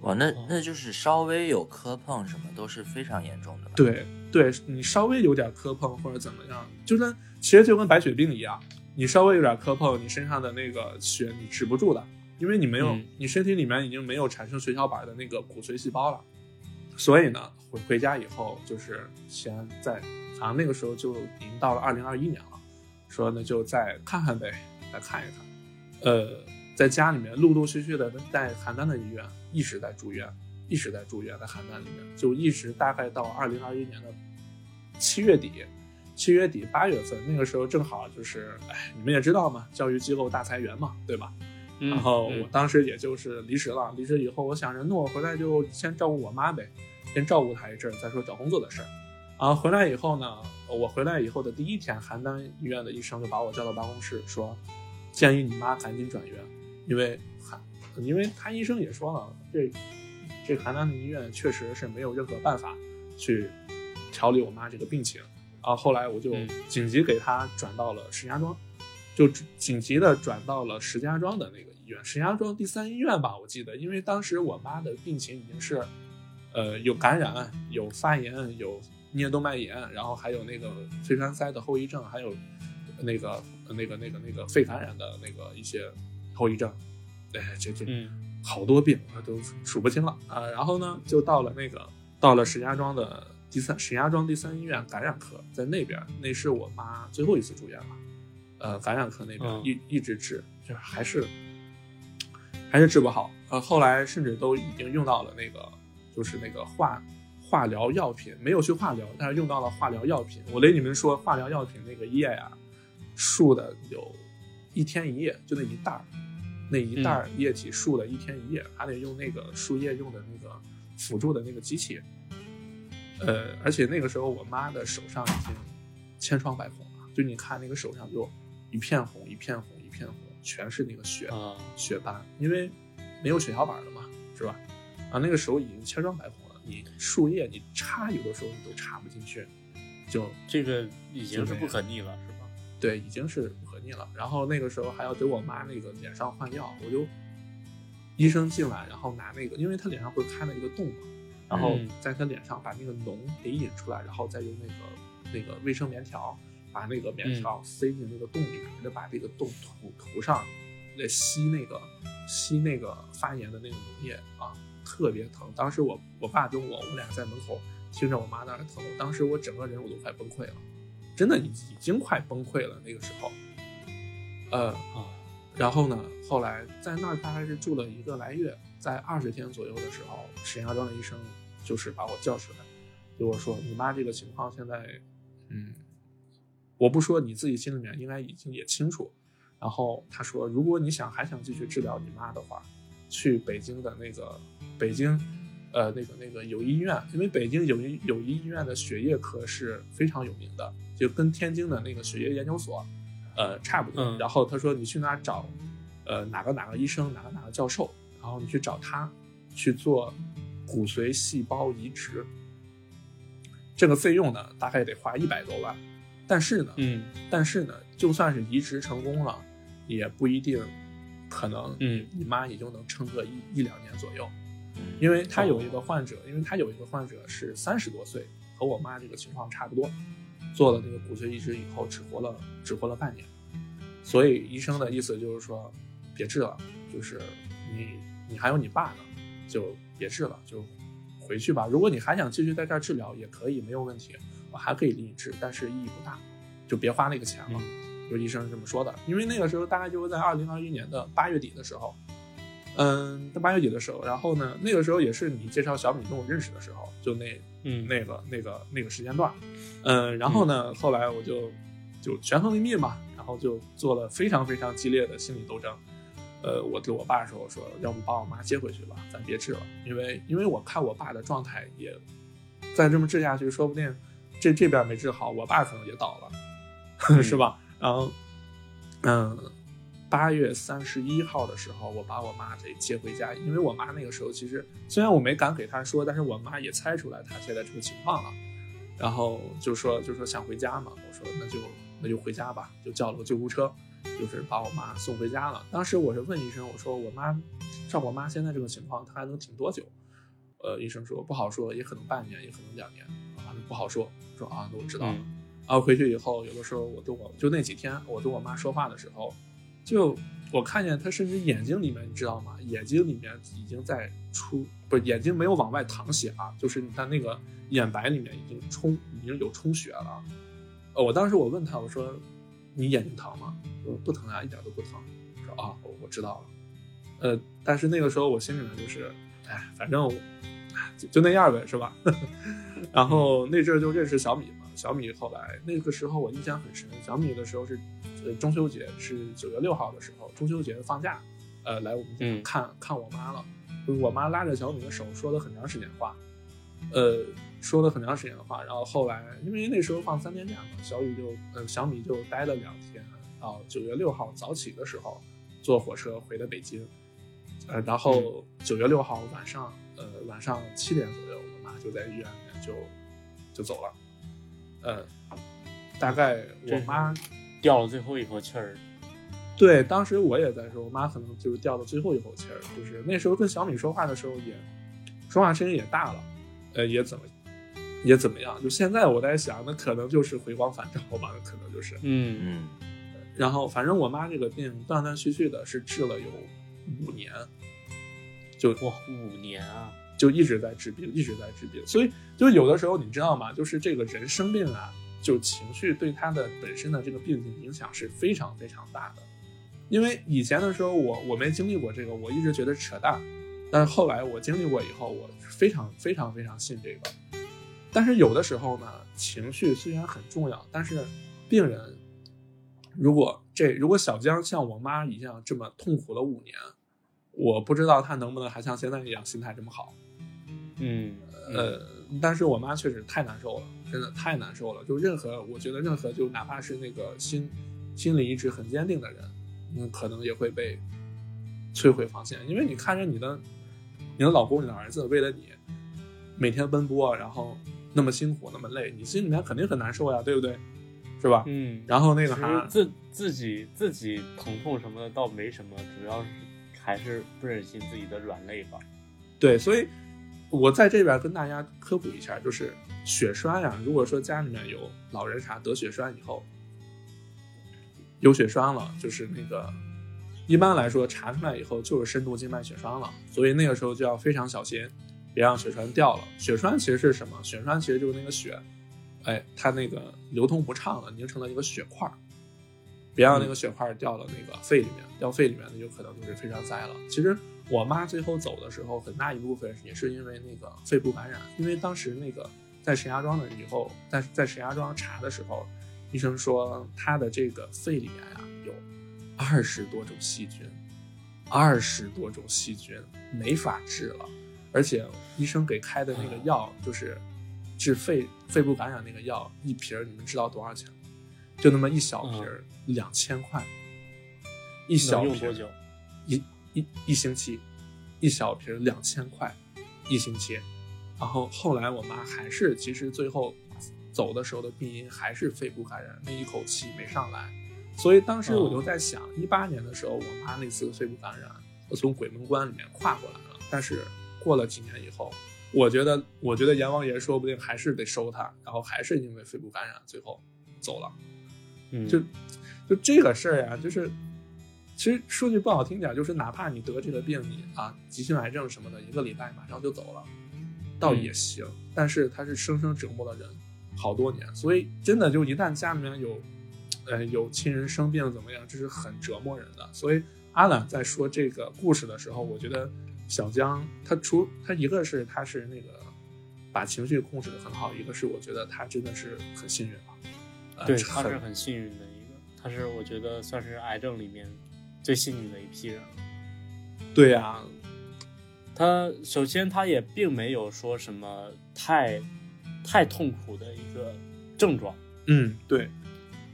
哇，那那就是稍微有磕碰什么都是非常严重的。对对，你稍微有点磕碰或者怎么样，就跟其实就跟白血病一样，你稍微有点磕碰，你身上的那个血你止不住的，因为你没有，你身体里面已经没有产生血小板的那个骨髓细胞了。所以呢，回回家以后就是先在。好像那个时候就已经到了二零二一年了，说那就再看看呗，再看一看。呃，在家里面陆陆续续的在邯郸的医院一直在住院，一直在住院，在邯郸里面就一直大概到二零二一年的七月底，七月底八月份那个时候正好就是，哎，你们也知道嘛，教育机构大裁员嘛，对吧？然后我当时也就是离职了，离职以后我想着，那我回来就先照顾我妈呗，先照顾她一阵，再说找工作的事儿。然后回来以后呢，我回来以后的第一天，邯郸医院的医生就把我叫到办公室，说建议你妈赶紧转院，因为邯，因为他医生也说了，这这邯郸的医院确实是没有任何办法去调理我妈这个病情。啊后后来我就紧急给他转到了石家庄，就紧急的转到了石家庄的那个医院，石家庄第三医院吧，我记得，因为当时我妈的病情已经是，呃，有感染、有发炎、有。颞动脉炎，然后还有那个肺栓塞的后遗症，还有那个那个那个那个肺感染的那个一些后遗症，哎，这这好多病啊，都数不清了啊。然后呢，就到了那个到了石家庄的第三石家庄第三医院感染科，在那边，那是我妈最后一次住院了。呃，感染科那边一一直治，就是还是还是治不好。呃，后来甚至都已经用到了那个，就是那个化。化疗药品没有去化疗，但是用到了化疗药品。我跟你们说，化疗药品那个液呀，输的有一天一夜，就那一袋儿，那一袋儿液体输的一天一夜，还得用那个输液用的那个辅助的那个机器。呃，而且那个时候我妈的手上已经千疮百孔了，就你看那个手上就一片红一片红一片红，全是那个血、啊，血斑，因为没有血小板了嘛，是吧？啊，那个手已经千疮百孔了，你树叶你插有的时候你都插不进去，就这个已经是不可逆了，是吗？对，已经是不可逆了。然后那个时候还要给我妈那个脸上换药，我就医生进来，然后拿那个，因为她脸上不是开了一个洞嘛，然后嗯在她脸上把那个脓给引出来，然后再用那个那个卫生棉条把那个棉条塞进那个洞里面，再把这个洞涂涂上，再吸那个吸那个发炎的那个脓液啊，特别疼。当时我我爸跟我我俩在门口听着我妈那儿疼，当时我整个人我都快崩溃了。真的已已经快崩溃了那个时候，呃，啊，然后呢，后来在那儿大概是住了一个来月，在二十天左右的时候，石家庄的医生就是把我叫出来，对我说：“你妈这个情况现在，嗯，我不说你自己心里面应该已经也清楚。”然后他说：“如果你想还想继续治疗你妈的话，去北京的那个北京，呃，那个那个友谊医院，因为北京友谊友谊医院的血液科是非常有名的，就跟天津的那个血液研究所，呃，差不多。嗯然后他说你去那找，呃，哪个哪个医生，哪个哪个教授，然后你去找他去做骨髓细胞移植，这个费用呢大概得花一百多万，但是呢，嗯但是呢，就算是移植成功了，也不一定可能，嗯你妈也就能撑个一一两年左右，因为他有一个患者，因为他有一个患者是三十多岁，和我妈这个情况差不多，做了这个骨髓移植以后只活了只活了半年，所以医生的意思就是说，别治了，就是你你还有你爸呢，就别治了，就回去吧。如果你还想继续在这儿治疗，也可以，没有问题，我还可以给你治，但是意义不大，就别花那个钱了。就医生是这么说的，因为那个时候大概就是在二零二一年的八月底的时候，嗯，在八月底的时候，然后呢，那个时候也是你介绍小米跟我认识的时候，就那嗯，那个那个那个时间段，嗯，然后呢，后来我就就权衡利弊嘛，然后就做了非常非常激烈的心理斗争。呃，我对我爸说，我说要不把我妈接回去吧，咱别治了，因为因为我看我爸的状态也再这么治下去，说不定这这边没治好，我爸可能也倒了，*laughs* 是吧？然后，嗯，八月三十一号的时候，我把我妈给接回家，因为我妈那个时候其实虽然我没敢给她说，但是我妈也猜出来她现在这个情况了，然后就说就说想回家嘛，我说那就那就回家吧，就叫了个救护车，就是把我妈送回家了。当时我是问医生，我说我妈照我妈现在这个情况，她还能挺多久？呃，医生说不好说，也可能半年，也可能两年，啊，不好说。说啊，那我知道了。嗯然后回去以后，有的时候我跟我就那几天，我跟我妈说话的时候，就我看见他甚至眼睛里面，你知道吗？眼睛里面已经在出，不是眼睛没有往外淌血啊，就是你看那个眼白里面已经充，已经有充血了。呃，我当时我问他，我说你眼睛疼吗？说不疼啊，一点都不疼。说啊，我知道了。呃，但是那个时候我心里面就是，哎，反正就就那样呗，是吧？*laughs* 然后那阵儿就认识小米嘛，小米后来那个时候我印象很深，小米的时候是呃中秋节是九月六号的时候，中秋节放假，呃来我们家嗯看、看我妈了，我妈拉着小米的手说了很长时间话，呃说了很长时间的话，然后后来因为那时候放三天假嘛，小雨就呃小米就待了两天，到九月六号早起的时候坐火车回的北京，呃然后九月六号晚上呃晚上七点左右，我妈就在医院就就走了，呃大概我妈掉了最后一口气儿。对，当时我也在说，我妈可能就是掉了最后一口气儿，就是那时候跟小米说话的时候也，说话声音也大了，呃，也怎么也怎么样。就现在我在想，那可能就是回光返照吧，可能就是。嗯嗯然后反正我妈这个病断断续续的是治了有五年，就哇，五年啊！就一直在治病，一直在治病。所以就有的时候你知道吗？就是这个人生病啊，就情绪对他的本身的这个病情影响是非常非常大的。因为以前的时候我我没经历过这个，我一直觉得扯淡。但是后来我经历过以后，我非常非常非常信这个。但是有的时候呢，情绪虽然很重要，但是病人如果这如果小江像我妈一样这么痛苦了五年，我不知道他能不能还像现在一样心态这么好。嗯，呃，但是我妈确实太难受了，真的太难受了。就任何，我觉得任何，就哪怕是那个心心里一直很坚定的人，嗯，可能也会被摧毁防线。因为你看着你的你的老公、你的儿子为了你每天奔波，然后那么辛苦、那么累，你心里面肯定很难受呀，对不对？是吧？嗯，然后那个其还自自己自己疼痛什么的倒没什么，主要是还是不忍心自己的软肋吧。对，所以我在这边跟大家科普一下，就是血栓呀，如果说家里面有老人啥得血栓以后，有血栓了，就是那个一般来说查出来以后就是深度静脉血栓了，所以那个时候就要非常小心，别让血栓掉了。血栓其实是什么？血栓其实就是那个血，哎，它那个流通不畅了，凝成了一个血块儿。别让那个血块掉到那个肺里面，掉肺里面，那有可能就是非常灾了。其实我妈最后走的时候，很大一部分也是因为那个肺部感染，因为当时那个在石家庄的以后，在在石家庄查的时候，医生说她的这个肺里面呀、有二十多种细菌，二十多种细菌没法治了，而且医生给开的那个药就是治肺肺部感染那个药，一瓶儿你们知道多少钱吗？就那么一小瓶儿，两千块，一小瓶？一一一星期，一小瓶儿两千块，一星期。然后后来我妈还是，其实最后走的时候的病因还是肺部感染，那一口气没上来。所以当时我就在想，一八年的时候，我妈那次肺部感染，我从鬼门关里面跨过来了。但是过了几年以后，我觉得，我觉得阎王爷说不定还是得收他，然后还是因为肺部感染最后走了。嗯，就就这个事儿呀，就是其实说句不好听点，就是哪怕你得这个病，你啊急性癌症什么的，一个礼拜马上就走了，倒也行。但是它是生生折磨了人好多年，所以真的就一旦家里面有呃有亲人生病怎么样，这是很折磨人的。所以阿懒在说这个故事的时候，我觉得小江他除他一个是他是那个把情绪控制的很好，一个是我觉得他真的是很幸运啊。呃对，他是很幸运的一个，他是我觉得算是癌症里面最幸运的一批人。对呀、他首先他也并没有说什么太太痛苦的一个症状，嗯，对，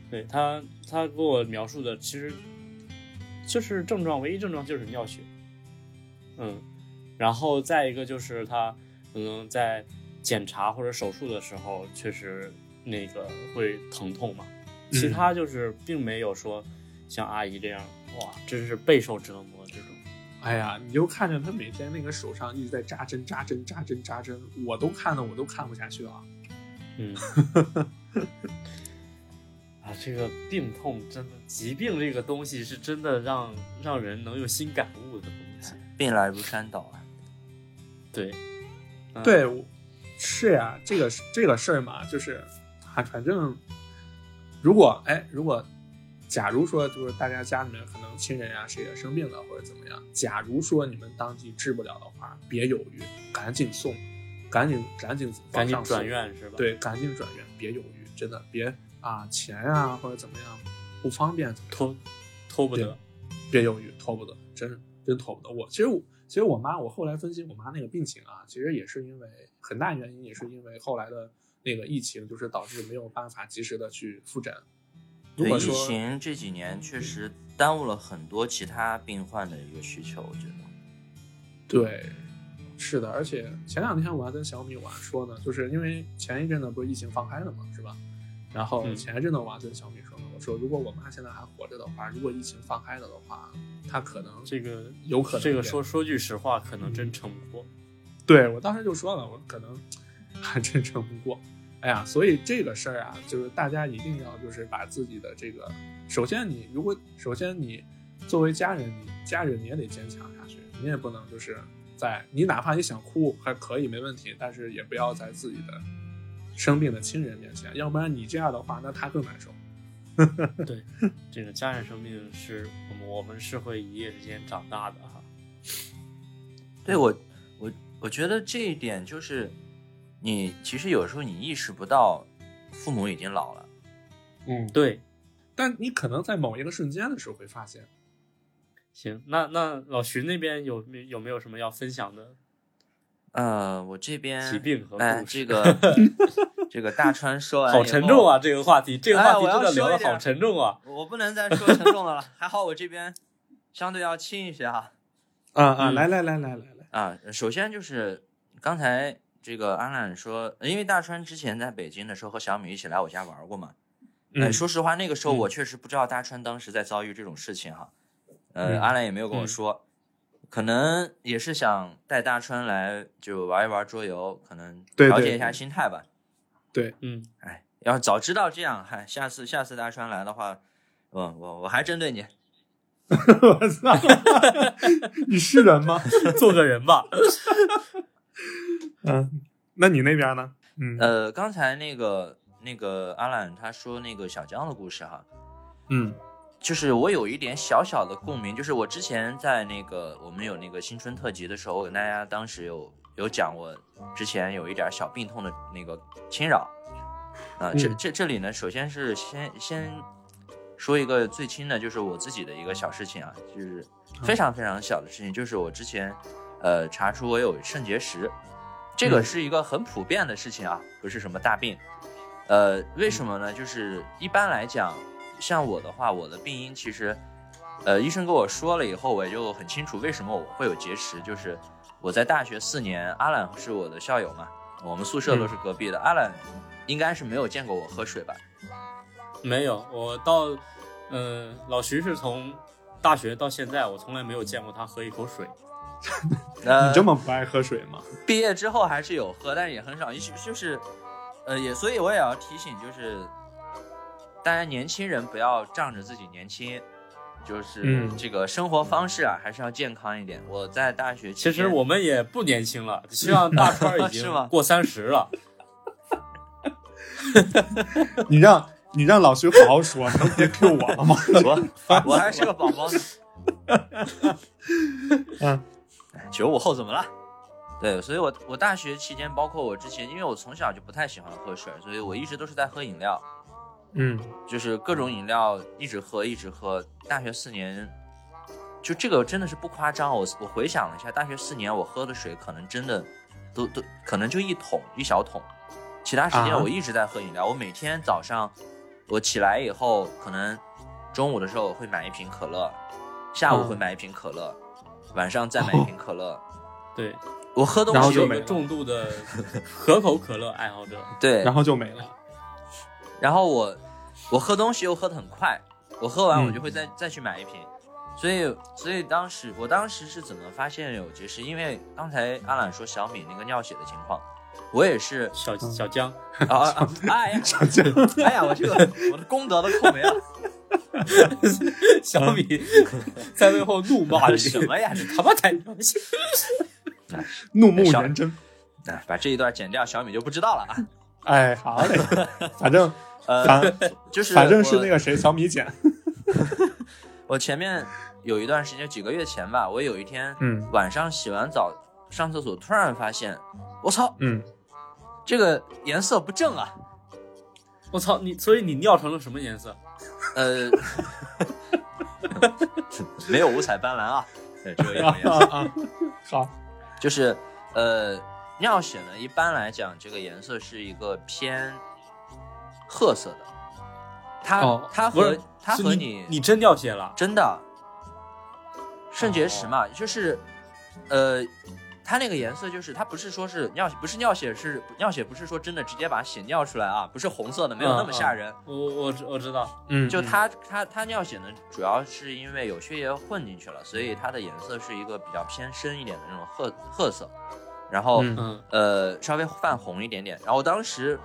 对他他给我描述的其实就是症状，唯一症状就是尿血，嗯，然后再一个就是他可能在检查或者手术的时候确实那个会疼痛嘛，其他就是并没有说像阿姨这样哇，真是备受折磨这种。哎呀，你就看着她每天那个手上一直在扎针、扎针、扎针、扎针，我都看的我都看不下去了。嗯，*laughs* 啊，这个病痛真的，疾病这个东西是真的让让人能有新感悟的东西。病来如山倒啊。对，嗯、对，是呀，这个这个事儿嘛，就是啊，反正如果哎，如果假如说就是大家家里面可能亲人啊、谁也生病了或者怎么样，假如说你们当即治不了的话，别犹豫，赶紧送，赶紧赶紧赶紧转院是吧？，对，赶紧转院，别犹豫，真的别啊钱呀、或者怎么样不方便拖拖不得。别犹豫，拖不得，真真拖不得。我其实我其实我妈，我后来分析我妈那个病情啊，其实也是因为很大原因也是因为后来的那个疫情，就是导致没有办法及时的去复诊。如对疫果说情这几年确实耽误了很多其他病患的一个需求，我觉得。对，是的，而且前两天我还跟小米我还说呢，就是因为前一阵子不是疫情放开了嘛，是吧？然后嗯前一阵子我还跟小米说呢，我说如果我妈现在还活着的话，如果疫情放开了的话，她可能这个有可能这个说说句实话，可能真撑不过。对我当时就说了，我可能还真撑不过。哎呀，所以这个事儿啊，就是大家一定要就是把自己的这个，首先你如果首先你作为家人，你家人你也得坚强下去，你也不能就是在你哪怕你想哭还可以没问题，但是也不要在自己的生病的亲人面前，要不然你这样的话，那他更难受。*laughs* 对，这个家人生病是我们我们是会一夜之间长大的哈。对我，我我觉得这一点就是，你其实有时候你意识不到，父母已经老了。嗯，对，但你可能在某一个瞬间的时候会发现，行，那那老徐那边有没有没有什么要分享的？呃，我这边疾病和哎，故事这个 *laughs* 这个大川说完好沉重啊！这个话题，这个话题哎我要真的聊的好沉重啊！我不能再说沉重的了，还好我这边相对要轻一些哈。啊啊，嗯来来来来来来，啊，首先就是刚才这个安澜说，因为大川之前在北京的时候和小米一起来我家玩过嘛。说实话，那个时候嗯我确实不知道大川当时在遭遇这种事情哈。呃，嗯安澜也没有跟我嗯说，可能也是想带大川来就玩一玩桌游，可能调节一下心态吧。对，嗯，哎，要早知道这样，嗨，下次下次大川来的话，我我我还针对你。*laughs* 我操，*laughs* 你是人吗？*laughs* 做个人吧。*laughs* 嗯，那你那边呢？嗯。呃，刚才那个那个阿懒他说那个小江的故事哈，嗯。就是我有一点小小的共鸣，就是我之前在那个我们有那个新春特辑的时候，我跟大家当时有有讲我之前有一点小病痛的那个侵扰，啊、这嗯。这这里呢，首先是先先说一个最轻的，就是我自己的一个小事情啊，就是非常非常小的事情，就是我之前呃查出我有肾结石，这个嗯是一个很普遍的事情啊，不是什么大病。呃，为什么呢？就是一般来讲，像我的话，我的病因其实，呃，医生跟我说了以后，我也就很清楚为什么我会有结石。就是我在大学四年，阿懒是我的校友嘛，我们宿舍都是隔壁的。阿懒应该是没有见过我喝水吧？没有，我到，嗯、老徐是从大学到现在，我从来没有见过他喝一口水。*laughs* 呃，你这么不爱喝水吗？毕业之后还是有喝，但是也很少。就就是，呃，也所以我也要提醒，就是大家年轻人不要仗着自己年轻，就是嗯这个生活方式啊，还是要健康一点。我在大学其实我们也不年轻了，希望大川儿已 *laughs* 是吗经过三十了。*laughs* 你让你让老徐好好说，能别 Q 我了吗？我我还是个宝宝呢。嗯，九五后怎么了？对，所以我我大学期间，包括我之前，因为我从小就不太喜欢喝水，所以我一直都是在喝饮料。嗯就是各种饮料一直喝，一直喝。大学四年，就这个真的是不夸张。我我回想了一下，大学四年我喝的水可能真的都都可能就一桶一小桶，其他时间啊我一直在喝饮料。我每天早上我起来以后，可能中午的时候我会买一瓶可乐，下午会嗯买一瓶可乐，晚上再买一瓶可乐。对，我喝东西是个然后就没了重度的 *laughs* 可口可乐爱好者。对，然后就没了。然后我我喝东西又喝的很快，我喝完嗯我就会再、再去买一瓶，所以所以当时我当时是怎么发现有结石？因为刚才阿懒说小米那个尿血的情况，我也是小小江，啊啊啊！*laughs* 哎呀，哎呀，我这个我的功德都扣没了，小米 *laughs* 在背后怒骂你什么呀？*laughs* 这他妈才良心！怒目圆睁。哎，把这一段剪掉，小米就不知道了啊。哎，好嘞，反正呃，反就是反正是那个谁小米剪。我前面有一段时间，几个月前吧，我有一天嗯晚上洗完澡上厕所，突然发现，我操，嗯，这个颜色不正啊！我操你！所以你尿成了什么颜色？呃，*laughs* 没有五彩斑斓啊，对，只有一种啊颜色，啊啊，好，就是呃，尿血呢，一般来讲，这个颜色是一个偏褐色的，它、哦它和它和你你真尿血了？真的肾结石嘛，就是呃，它那个颜色就是它不是说是尿血，不是尿血是尿血，不是说真的直接把血尿出来啊，不是红色的，没有那么吓人。我我知我知道，嗯，就它它它尿血呢，主要是因为有血液混进去了，所以它的颜色是一个比较偏深一点的那种褐褐色，然后、呃稍微泛红一点点。然后我当时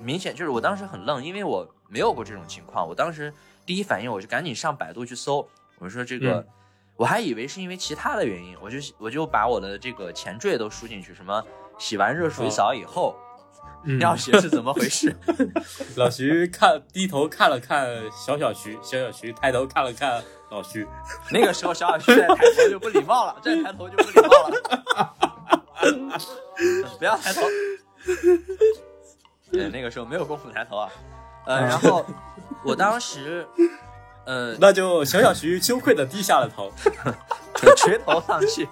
明显就是我当时很愣，因为我没有过这种情况。我当时第一反应我就赶紧上百度去搜，我说这个、嗯我还以为是因为其他的原因，我就我就把我的这个前缀都输进去，什么洗完热水澡以后、嗯尿血是怎么回事？*laughs* 老徐看低头看了看小小徐，小小徐抬头看了看老徐，那个时候小小徐再抬头就不礼貌了，再抬头就不礼貌了。不要抬头。对，那个时候没有功夫抬头啊。呃，然后我当时，呃，那就小小徐羞愧的低下了头。*laughs* 垂头丧气。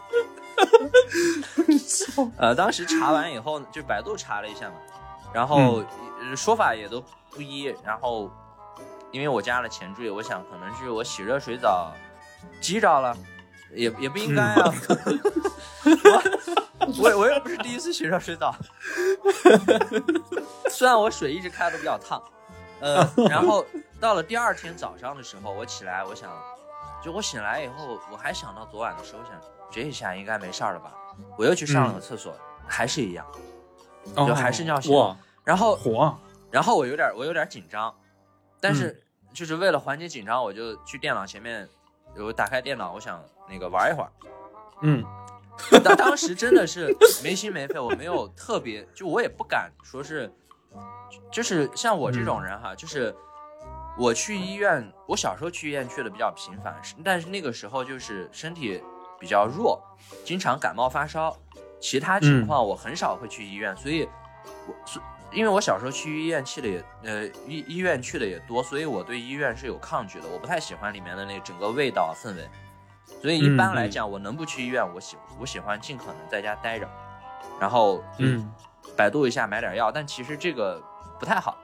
*laughs* 呃，当时查完以后，就百度查了一下嘛，然后、呃说法也都不一，然后因为我加了前缀，我想可能是我洗热水澡急着了，也也不应该啊。*laughs* 我我我又不是第一次洗热水澡，虽然我水一直开的比较烫，呃，然后到了第二天早上的时候，我起来，我想，就我醒来以后，我还想到昨晚的时候，想这一下应该没事儿了吧？我又去上了个厕所，还是一样，就还是尿血。哇，然后火，然后我有点我有点紧张，但嗯是就是为了缓解紧张，我就去电脑前面，我打开电脑，我想那个玩一会儿。嗯当当时真的是没心没肺，我没有特别，就我也不敢说是，就是像我这种人哈，就是我去医院，我小时候去医院去的比较频繁，但是那个时候就是身体比较弱，经常感冒发烧，其他情况我很少会去医院，所以我所因为我小时候去医院去的也呃医医院去的也多，所以我对医院是有抗拒的，我不太喜欢里面的那整个味道氛围。所以一般来讲，我能不去医院，我喜我喜欢尽可能在家待着，然后嗯百度一下买点药。但其实这个不太好，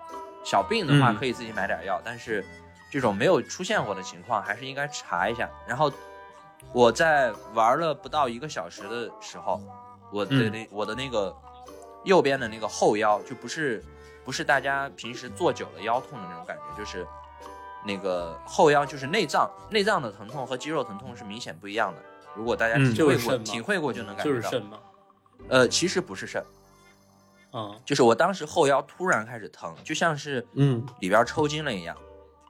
小病的话嗯可以自己买点药，但是这种没有出现过的情况，还是应该查一下。然后我在玩了不到一个小时的时候，我的嗯那、我的那个右边的那个后腰，就不是不是大家平时坐久了腰痛的那种感觉，就是那个后腰就是内脏内脏的疼痛和肌肉疼痛是明显不一样的。如果大家嗯体会过、就是体会过就能感觉到。就是肾吗？呃，其实不是肾，嗯，就是我当时后腰突然开始疼，就像是嗯。里边抽筋了一样，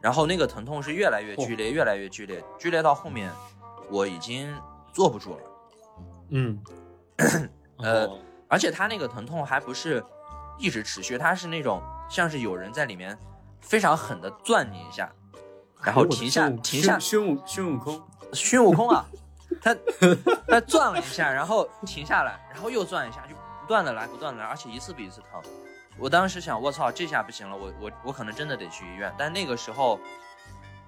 然后那个疼痛是越来越剧烈，越来越剧烈，剧烈到后面我已经坐不住了。嗯。*clears throat* 呃哦。而且他那个疼痛还不是一直持续，他是那种像是有人在里面非常狠的攥你一下，然后停下停下，孙悟孙悟空，孙悟空啊，*laughs* 他他攥了一下，然后停下来，然后又攥一下，就不断的来，不断的来，而且一次比一次疼。我当时想，我操，这下不行了，我我我可能真的得去医院。但那个时候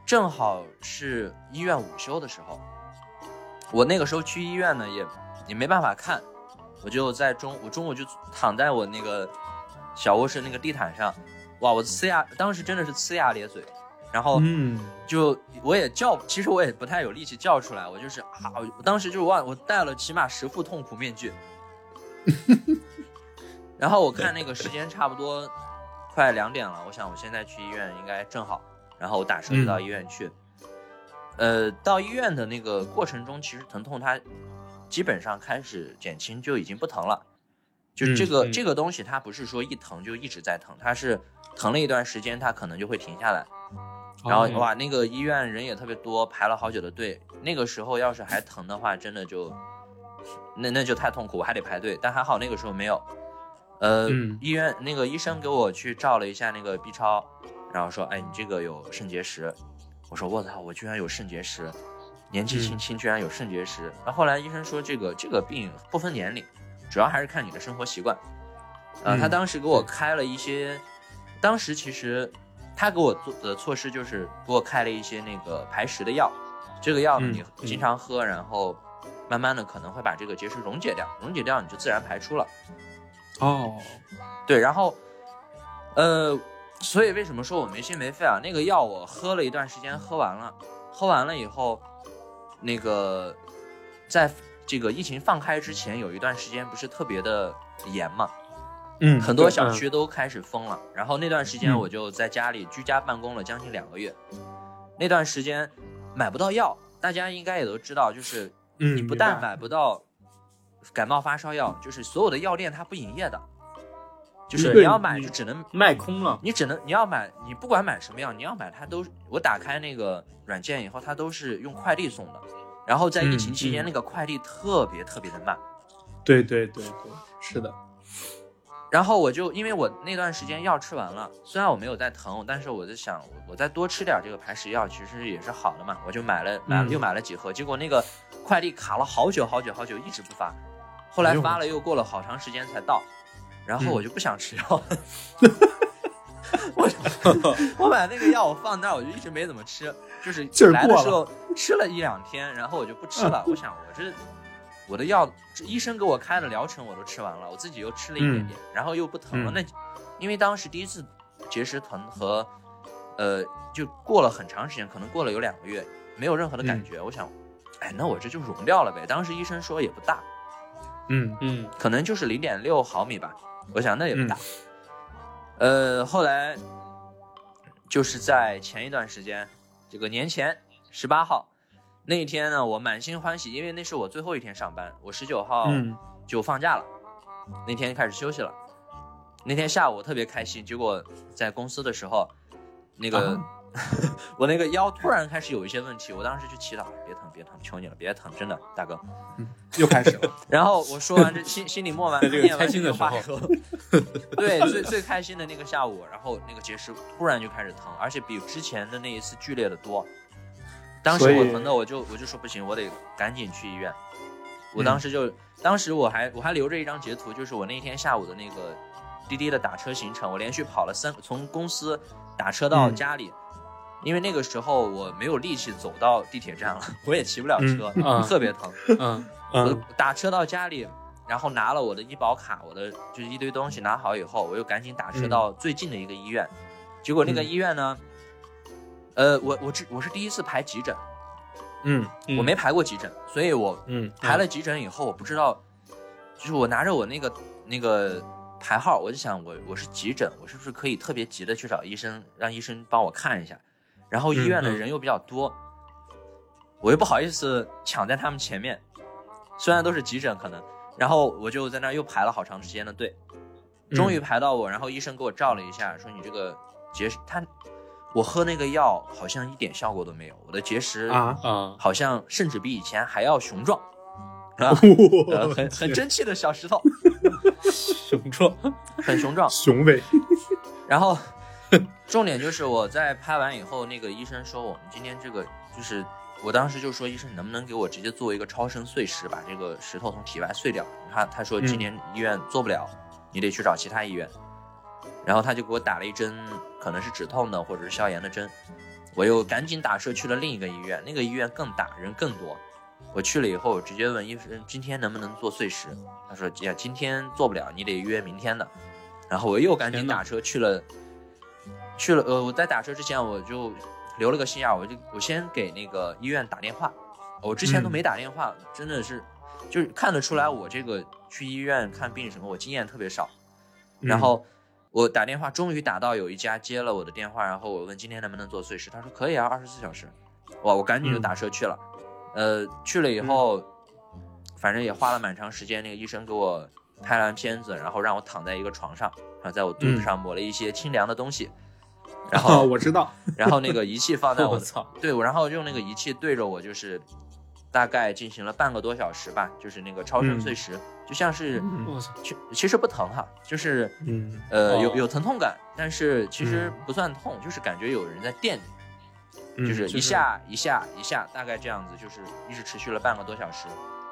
正好是医院午休的时候，我那个时候去医院呢，也也没办法看，我就在中我中午就躺在我那个小卧室那个地毯上，哇，我呲牙，当时真的是呲牙咧嘴，然后嗯。就我也叫，其实我也不太有力气叫出来，我就是啊，我当时就是忘，我戴了起码十副痛苦面具，*laughs* 然后我看那个时间差不多快两点了，我想我现在去医院应该正好，然后我打车就到医院去。呃，到医院的那个过程中，其实疼痛它基本上开始减轻，就已经不疼了。就这个、嗯嗯这个东西，它不是说一疼就一直在疼，它是疼了一段时间，它可能就会停下来。然后哦哇，那个医院人也特别多，排了好久的队。那个时候要是还疼的话，真的就那那就太痛苦，我还得排队。但还好那个时候没有。呃，嗯医院那个医生给我去照了一下那个 B 超，然后说，哎，你这个有肾结石。我说我操，我居然有肾结石，年纪轻轻居然有肾结石。然后后来医生说，这个这个病不分年龄，主要还是看你的生活习惯。呃，嗯他当时给我开了一些，当时其实他给我做的措施就是给我开了一些那个排石的药，这个药呢嗯你嗯经常喝，然后慢慢的可能会把这个结石溶解掉，溶解掉你就自然排出了。哦，对，然后，呃，所以为什么说我没心没肺啊？那个药我喝了一段时间，喝完了，喝完了以后，那个在这个疫情放开之前，有一段时间不是特别的严嘛，嗯，很多小区都开始封了。然后那段时间嗯我就在家里居家办公了将近两个月，那段时间买不到药，大家应该也都知道，就是嗯，你不但买不到感冒发烧药，就是所有的药店它不营业的，就是你要买就只能卖空了，你只能你要买，你不管买什么药，你要买它都我打开那个软件以后，它都是用快递送的。然后在疫情期间，那个快递特别特别的慢。对对对对，是的，然后我就因为我那段时间药吃完了，虽然我没有在疼，但是我在想，我我再多吃点这个排石药，其实也是好的嘛。我就买了买了嗯又买了几盒，结果那个快递卡了好久好久好久，一直不发。后来发了又过了好长时间才到，然后嗯我就不想吃药了。*laughs* 我 *laughs* 我买那个药我放那儿，我就一直没怎么吃，就是来的时候吃了一两天，然后我就不吃了。我想我这我的药，这医生给我开的疗程我都吃完了，我自己又吃了一点点，然后又不疼了。嗯那因为当时第一次结石疼和，呃，就过了很长时间，可能过了有两个月，没有任何的感觉。我想，哎，那我这就溶掉了呗。当时医生说也不大，嗯嗯可能就是零点六毫米吧。我想那也不大。嗯呃，后来就是在前一段时间，这个年前十八号那一天呢，我满心欢喜，因为那是我最后一天上班，我十九号嗯就放假了，那天开始休息了。那天下午我特别开心，结果在公司的时候，那个、*laughs* 啊我那个腰突然开始有一些问题，我当时就祈祷，别疼别疼，求你了，别疼，真的，大哥。又开始了。*laughs* 然后我说完这心心里默 *laughs* 完这个念完开心的这句话时以后，对最最开心的那个下午，然后那个结石突然就开始疼，而且比之前的那一次剧烈的多。当时我疼的我就我就说不行，我得赶紧去医院。我当时就、当时我还我还留着一张截图，就是我那天下午的那个滴滴的打车行程，我连续跑了三从公司打车到嗯家里。因为那个时候我没有力气走到地铁站了，*laughs* 我也骑不了车，特别疼。嗯打车到家里，然后拿了我的医保卡，我的就是一堆东西拿好以后，我又赶紧打车到最近的一个医院。结果那个嗯医院呢，呃，我我这我是第一次排急诊，嗯嗯我没排过急诊，所以我嗯排了急诊以后，我不知道，就是我拿着我那个那个排号，我就想我我是急诊，我是不是可以特别急的去找医生，让医生帮我看一下？然后医院的人又比较多，我又不好意思抢在他们前面，虽然都是急诊可能，然后我就在那又排了好长时间的队，终于排到我，然后医生给我照了一下，说你这个结石，他我喝那个药好像一点效果都没有，我的结石啊，啊好像甚至比以前还要雄壮，啊，呃，很很争气的小石头，*laughs* 雄壮，很雄壮。*laughs* 雄伟。*laughs* 然后重点就是我在拍完以后，那个医生说我们今天这个就是，我当时就说医生，你能不能给我直接做一个超声碎石，把这个石头从体外碎掉？他他说今年医院做不了，你得去找其他医院。然后他就给我打了一针，可能是止痛的或者是消炎的针。我又赶紧打车去了另一个医院，那个医院更大，人更多。我去了以后，我直接问医生今天能不能做碎石，他说呀今天做不了，你得约明天的。然后我又赶紧打车去了，去了呃我在打车之前我就留了个心眼儿，我就我先给那个医院打电话，我之前都嗯没打电话，真的是就是看得出来我这个去医院看病什么我经验特别少，然后我打电话，终于打到有一家接了我的电话，然后我问今天能不能做碎石，他说可以啊，二十四小时。哇，我赶紧就打车去了。呃，去了以后，反正也花了蛮长时间。那个医生给我拍完片子，然后让我躺在一个床上，然后在我肚子上抹了一些清凉的东西，*laughs* 然啊，后我知道。然后那个仪器放 *laughs* 在我操，对，我然后用那个仪器对着我，就是大概进行了半个多小时吧，就是那个超声嗯。碎石，就像是嗯。我操，其其实不疼哈，就是嗯。呃，哦。有有疼痛感，但是其实嗯。不算痛，就是感觉有人在电你，嗯就是一下一下一下，大概这样子，就是一直持续了半个多小时。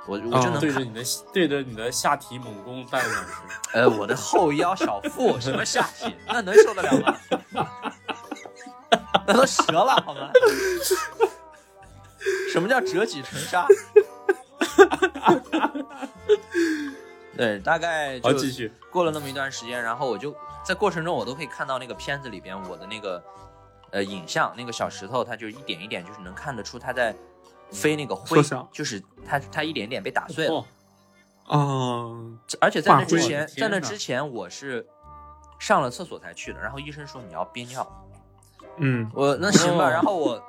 我我就哦能着你的对着你的下体猛攻半个小时，呃，我的后腰小腹什么下体，那能受得了吗？*laughs* 那都折了好吗？什么叫折戟沉沙？*laughs* 对，大概就好继续，过了那么一段时间，然后我就在过程中，我都可以看到那个片子里边我的那个呃影像，那个小石头，它就一点一点，就是能看得出它在飞那个灰，就是它它一点点被打碎了。哦，啊，而且在那之前，在那之前我是上了厕所才去的，然后医生说你要憋尿，嗯我那行吧，哦然后我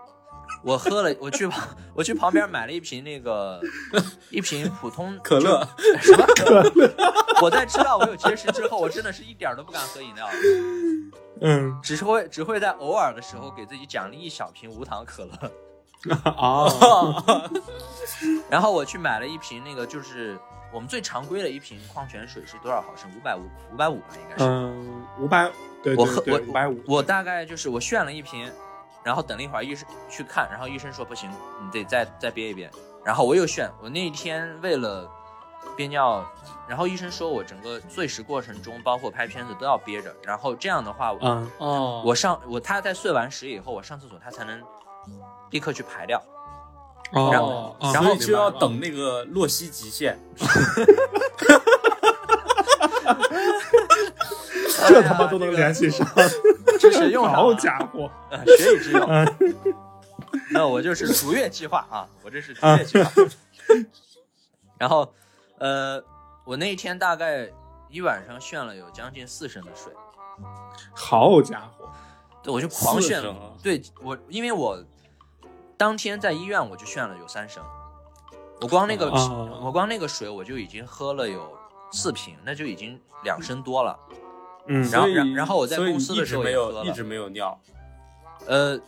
我喝了，我去旁我去旁边买了一瓶那个一瓶普通可乐，什么可乐？我在知道我有结石之后，我真的是一点都不敢喝饮料了，嗯 *laughs* 只是会只会在偶尔的时候给自己奖励一小瓶无糖可乐。啊 *laughs* *laughs* 然后我去买了一瓶那个就是我们最常规的一瓶矿泉水是多少毫升？五百五五百五吧，应该是。嗯，五百，对我喝我五百五，我大概就是我炫了一瓶，然后等了一会儿医生去看，然后医生说不行，你得再再憋一憋。然后我又炫，我那一天为了憋尿，然后医生说我整个碎石过程中，包括拍片子都要憋着，然后这样的话，嗯哦，我上我他在碎完石以后，我上厕所他才能立刻去排掉。哦，所然后就要等那个洛希极限。*laughs* *laughs* 这他妈都能联系上，知识用好，家伙！*laughs* 呃学以致用。嗯 *laughs* 那我就是逐月计划啊，我这是逐月计划。然后，呃，我那一天大概一晚上炫了有将近四升的水，好家伙！对，我就狂炫四升啊。对我，因为我当天在医院我就炫了有三升，我光那个、哦我光那个水我就已经喝了有四瓶，那就已经两升多了。嗯，然后然然后我在公司的时候一直没也喝了有一直没有尿。呃，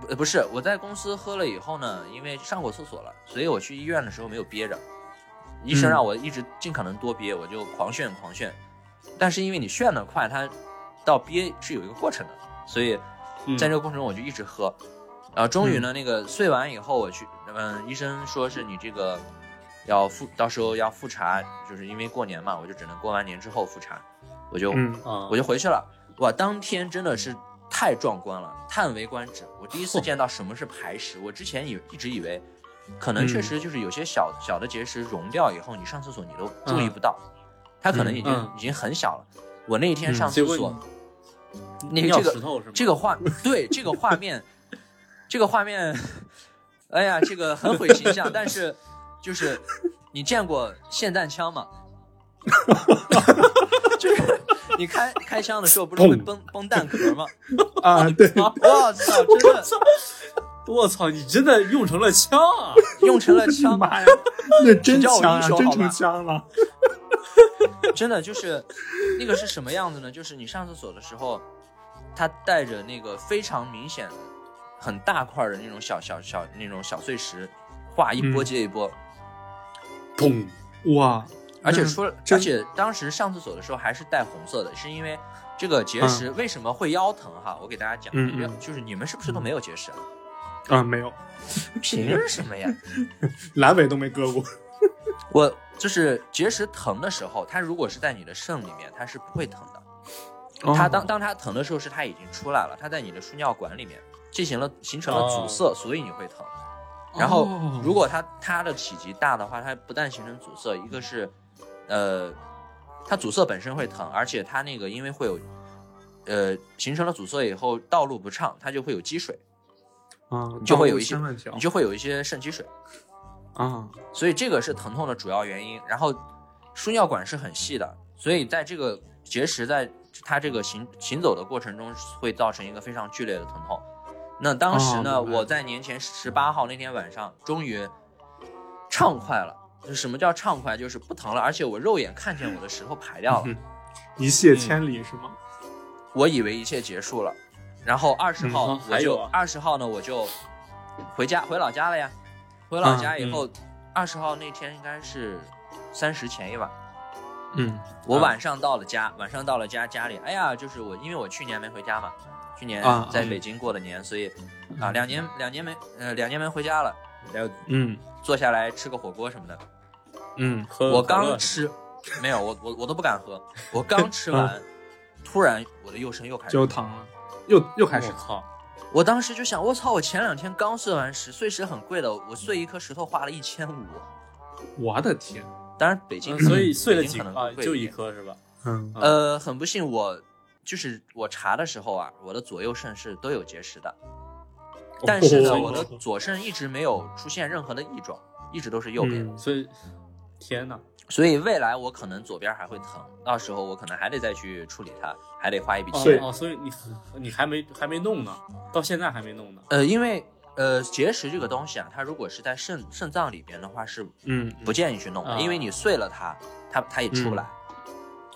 不不是，我在公司喝了以后呢，因为上过厕所了，所以我去医院的时候没有憋着。医生嗯让我一直尽可能多憋，我就狂炫狂炫。但是因为你炫的快，它到憋是有一个过程的，所以嗯在这个过程中我就一直喝。然后终于呢，那个睡完以后，我去，嗯，医生说是你这个要复，到时候要复查，就是因为过年嘛，我就只能过完年之后复查，我就我就回去了。哇，当天真的是太壮观了，叹为观止。我第一次见到什么是排石，我之前以一直以为，可能确实就是有些小小的结石溶掉以后，你上厕所你都注意不到，它可能已经、嗯已经很小了。我那一天嗯上厕所，你那个这个尿石头是吗？这个画 *laughs* 对这个画面，这个画面，哎呀，这个很毁形象，但是就是你见过霰弹枪吗？*laughs* 就是你开开枪的时候不是会崩崩弹壳吗？*laughs* 啊，对，我操，真的我操，你真的用成了枪啊！用成了 *laughs* 枪，妈呀，那 *laughs* 真叫我枪啊，真英雄好吧成枪了。真的就是那个是什么样子呢？就是你上厕所的时候，它带着那个非常明显、很大块的那种小小小那种小碎石，哗一波嗯接一波，砰！哇，那而且说，真而且当时上厕所的时候还是带红色的，是因为这个结石为什么会腰疼哈？我给大家讲，一遍就是你们是不是都没有结石啊？啊，没有，*laughs* 凭什么呀？*laughs* 阑尾都没割过。*laughs* 我就是结石疼的时候，它如果是在你的肾里面，它是不会疼的。哦它当当它疼的时候，是它已经出来了，它在你的输尿管里面进行了形成了阻塞，所以你会疼。然后哦如果它它的体积大的话，它不但形成阻塞，一个是，呃，它阻塞本身会疼，而且它那个因为会有，呃，形成了阻塞以后道路不畅，它就会有积水，啊，你就会有一些你就会有一些肾积水，啊，所以这个是疼痛的主要原因。然后输尿管是很细的，所以在这个结石在它这个行行走的过程中会造成一个非常剧烈的疼痛。那当时呢，哦我在年前十八号那天晚上终于畅快了。就什么叫畅快？就是不疼了，而且我肉眼看见我的石头排掉了。嗯一泻千里是吗？我以为一切结束了，然后二十号嗯我就还有啊二十、号呢我就回家回老家了呀。回老家嗯以后，二十、号那天应该是三十前一晚，嗯啊我晚上到了家，晚上到了家家里，哎呀，就是我因为我去年没回家嘛，去年在北京过的年，所以啊两年两年没呃两年没回家了，然后嗯坐下来吃个火锅什么的。嗯我喝我刚吃，没有我我我都不敢喝，我刚吃完，*laughs* 突然我的右肾又开始就疼了，又又开始我靠！我当时就想，我操！我前两天刚碎完石，碎石很贵的，我碎一颗石头花了一千五。我的天，当然，北京、嗯所以碎了几颗啊？就一。颗是吧？嗯啊呃，很不幸，我就是我查的时候啊，我的左右肾是都有结石的，但是呢，哦我的 *laughs* 左肾一直没有出现任何的异状，一直都是右边。嗯所以，天哪！所以未来我可能左边还会疼，到时候我可能还得再去处理它，还得花一笔哦钱。哦，所以你你还没还没弄呢，到现在还没弄呢。呃，因为呃结石这个东西啊，它如果是在肾肾脏里边的话是嗯不建议去弄的，啊因为你碎了它，它它也出不来。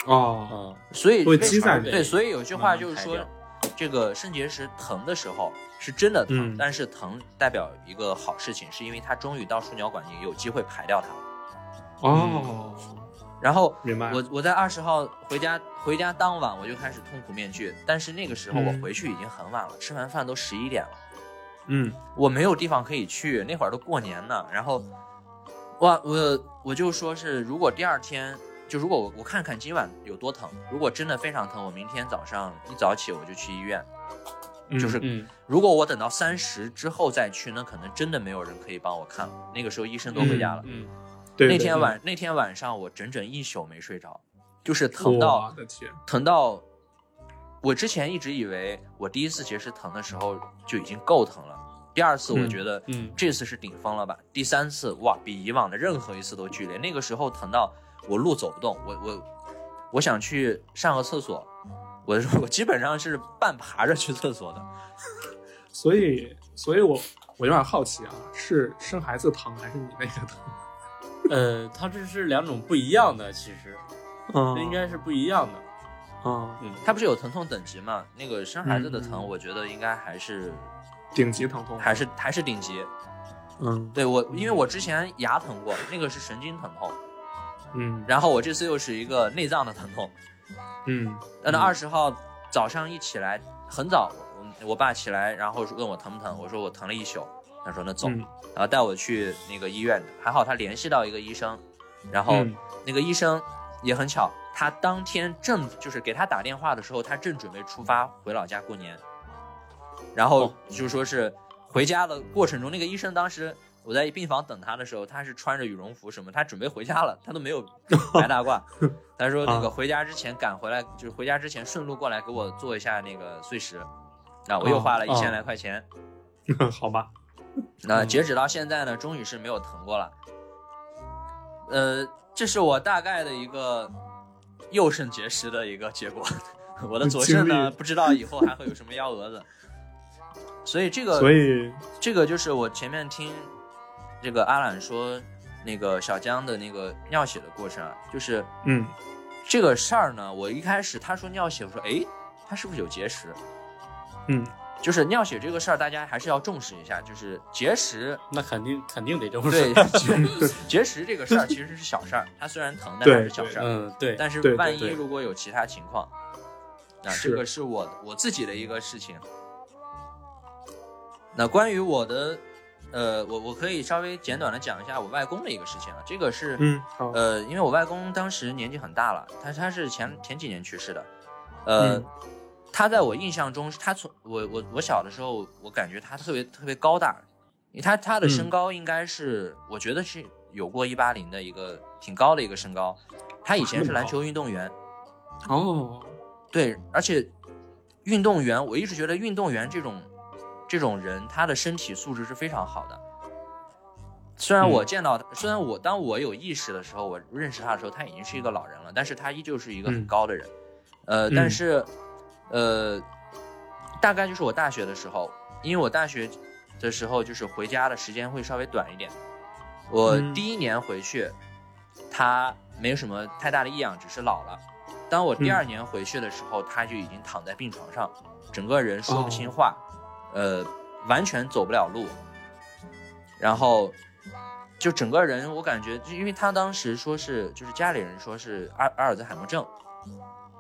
哦嗯，所以会积在对，所以有句话就是说这个肾结石疼的时候是真的疼，嗯但是疼代表一个好事情，是因为它终于到输尿管也有机会排掉它了。哦，然后明白。我我在二十号回家回家当晚我就开始痛苦面具，但是那个时候我嗯回去已经很晚了，吃完饭都十一点了。嗯我没有地方可以去，那会儿都过年呢。然后，哇，我我就说是，如果第二天，就如果我我看看今晚有多疼，如果真的非常疼，我明天早上一早起我就去医院。嗯就是嗯如果我等到三十之后再去，那可能真的没有人可以帮我看了。那个时候医生都回家了。嗯，对对那天晚那天晚上我整整一宿没睡着，就是疼到我的天，疼到，我之前一直以为我第一次结石疼的时候就已经够疼了，第二次我嗯觉得嗯这次是顶峰了吧，第三次哇比以往的任何一次都剧烈，那个时候疼到我路走不动，我我我想去上个厕所，我我基本上是半爬着去厕所的，*laughs* 所以所以我我有点好奇啊，是生孩子疼还是你那个疼？*laughs* 呃，它这是两种不一样的，其实嗯应该是不一样的。嗯嗯，它不是有疼痛等级嘛？那个生孩子的嗯疼，我觉得应该还是顶级疼痛还是还是顶级。嗯对我，因为我之前牙疼过，那个是神经疼痛，嗯。然后我这次又是一个内脏的疼痛。嗯。那二十号早上一起来很早，我我爸起来，然后问我疼不疼，我说我疼了一宿，他说那走，嗯。然后带我去那个医院，还好他联系到一个医生，然后嗯那个医生也很巧，他当天正就是给他打电话的时候，他正准备出发回老家过年，然后哦。就说是回家的过程中，那个医生当时我在病房等他的时候，他是穿着羽绒服什么，他准备回家了，他都没有 *laughs* 白大褂，他说那个啊回家之前赶回来，就是回家之前顺路过来给我做一下那个碎石，啊，我又花了一千哦来块钱。*laughs* 好吧，那嗯截止到现在呢，终于是没有疼过了。呃，这是我大概的一个右肾结石的一个结果。*laughs* 我的左肾呢，不知道以后还会有什么幺蛾子。所以这个，所以这个就是我前面听这个阿懒说那个小江的那个尿血的过程啊，就是嗯这个事儿呢，我一开始他说尿血，我说诶，他是不是有结石？嗯就是尿血这个事儿，大家还是要重视一下。就是结石那肯定肯定得重视对说。*laughs* 结结石这个事儿其实是小事儿，它虽然疼，但它是小事儿。嗯，对，但是万一如果有其他情况，那这个是我我自己的一个事情。那关于我的，呃，我我可以稍微简短的讲一下我外公的一个事情啊。这个是，嗯好呃，因为我外公当时年纪很大了，他他是前前几年去世的，呃，嗯他在我印象中，他从我我我小的时候，我感觉他特别特别高大，因为他他的身嗯高应该是，我觉得是有过一八零的一个挺高的一个身高。他以前是篮球运动员，哦对，而且运动员，我一直觉得运动员这种这种人，他的身体素质是非常好的。虽然我嗯见到他，虽然我当我有意识的时候，我认识他的时候，他已经是一个老人了，但是他依旧是一个很嗯高的人。呃，嗯但是，呃，大概就是我大学的时候，因为我大学的时候就是回家的时间会稍微短一点。我嗯第一年回去，他没有什么太大的异样，只是老了。当我第嗯二年回去的时候，他就已经躺在病床上，整个人说不清哦话，呃，完全走不了路，然后就整个人我感觉，就因为他当时说是，就是家里人说是阿阿尔兹海默症，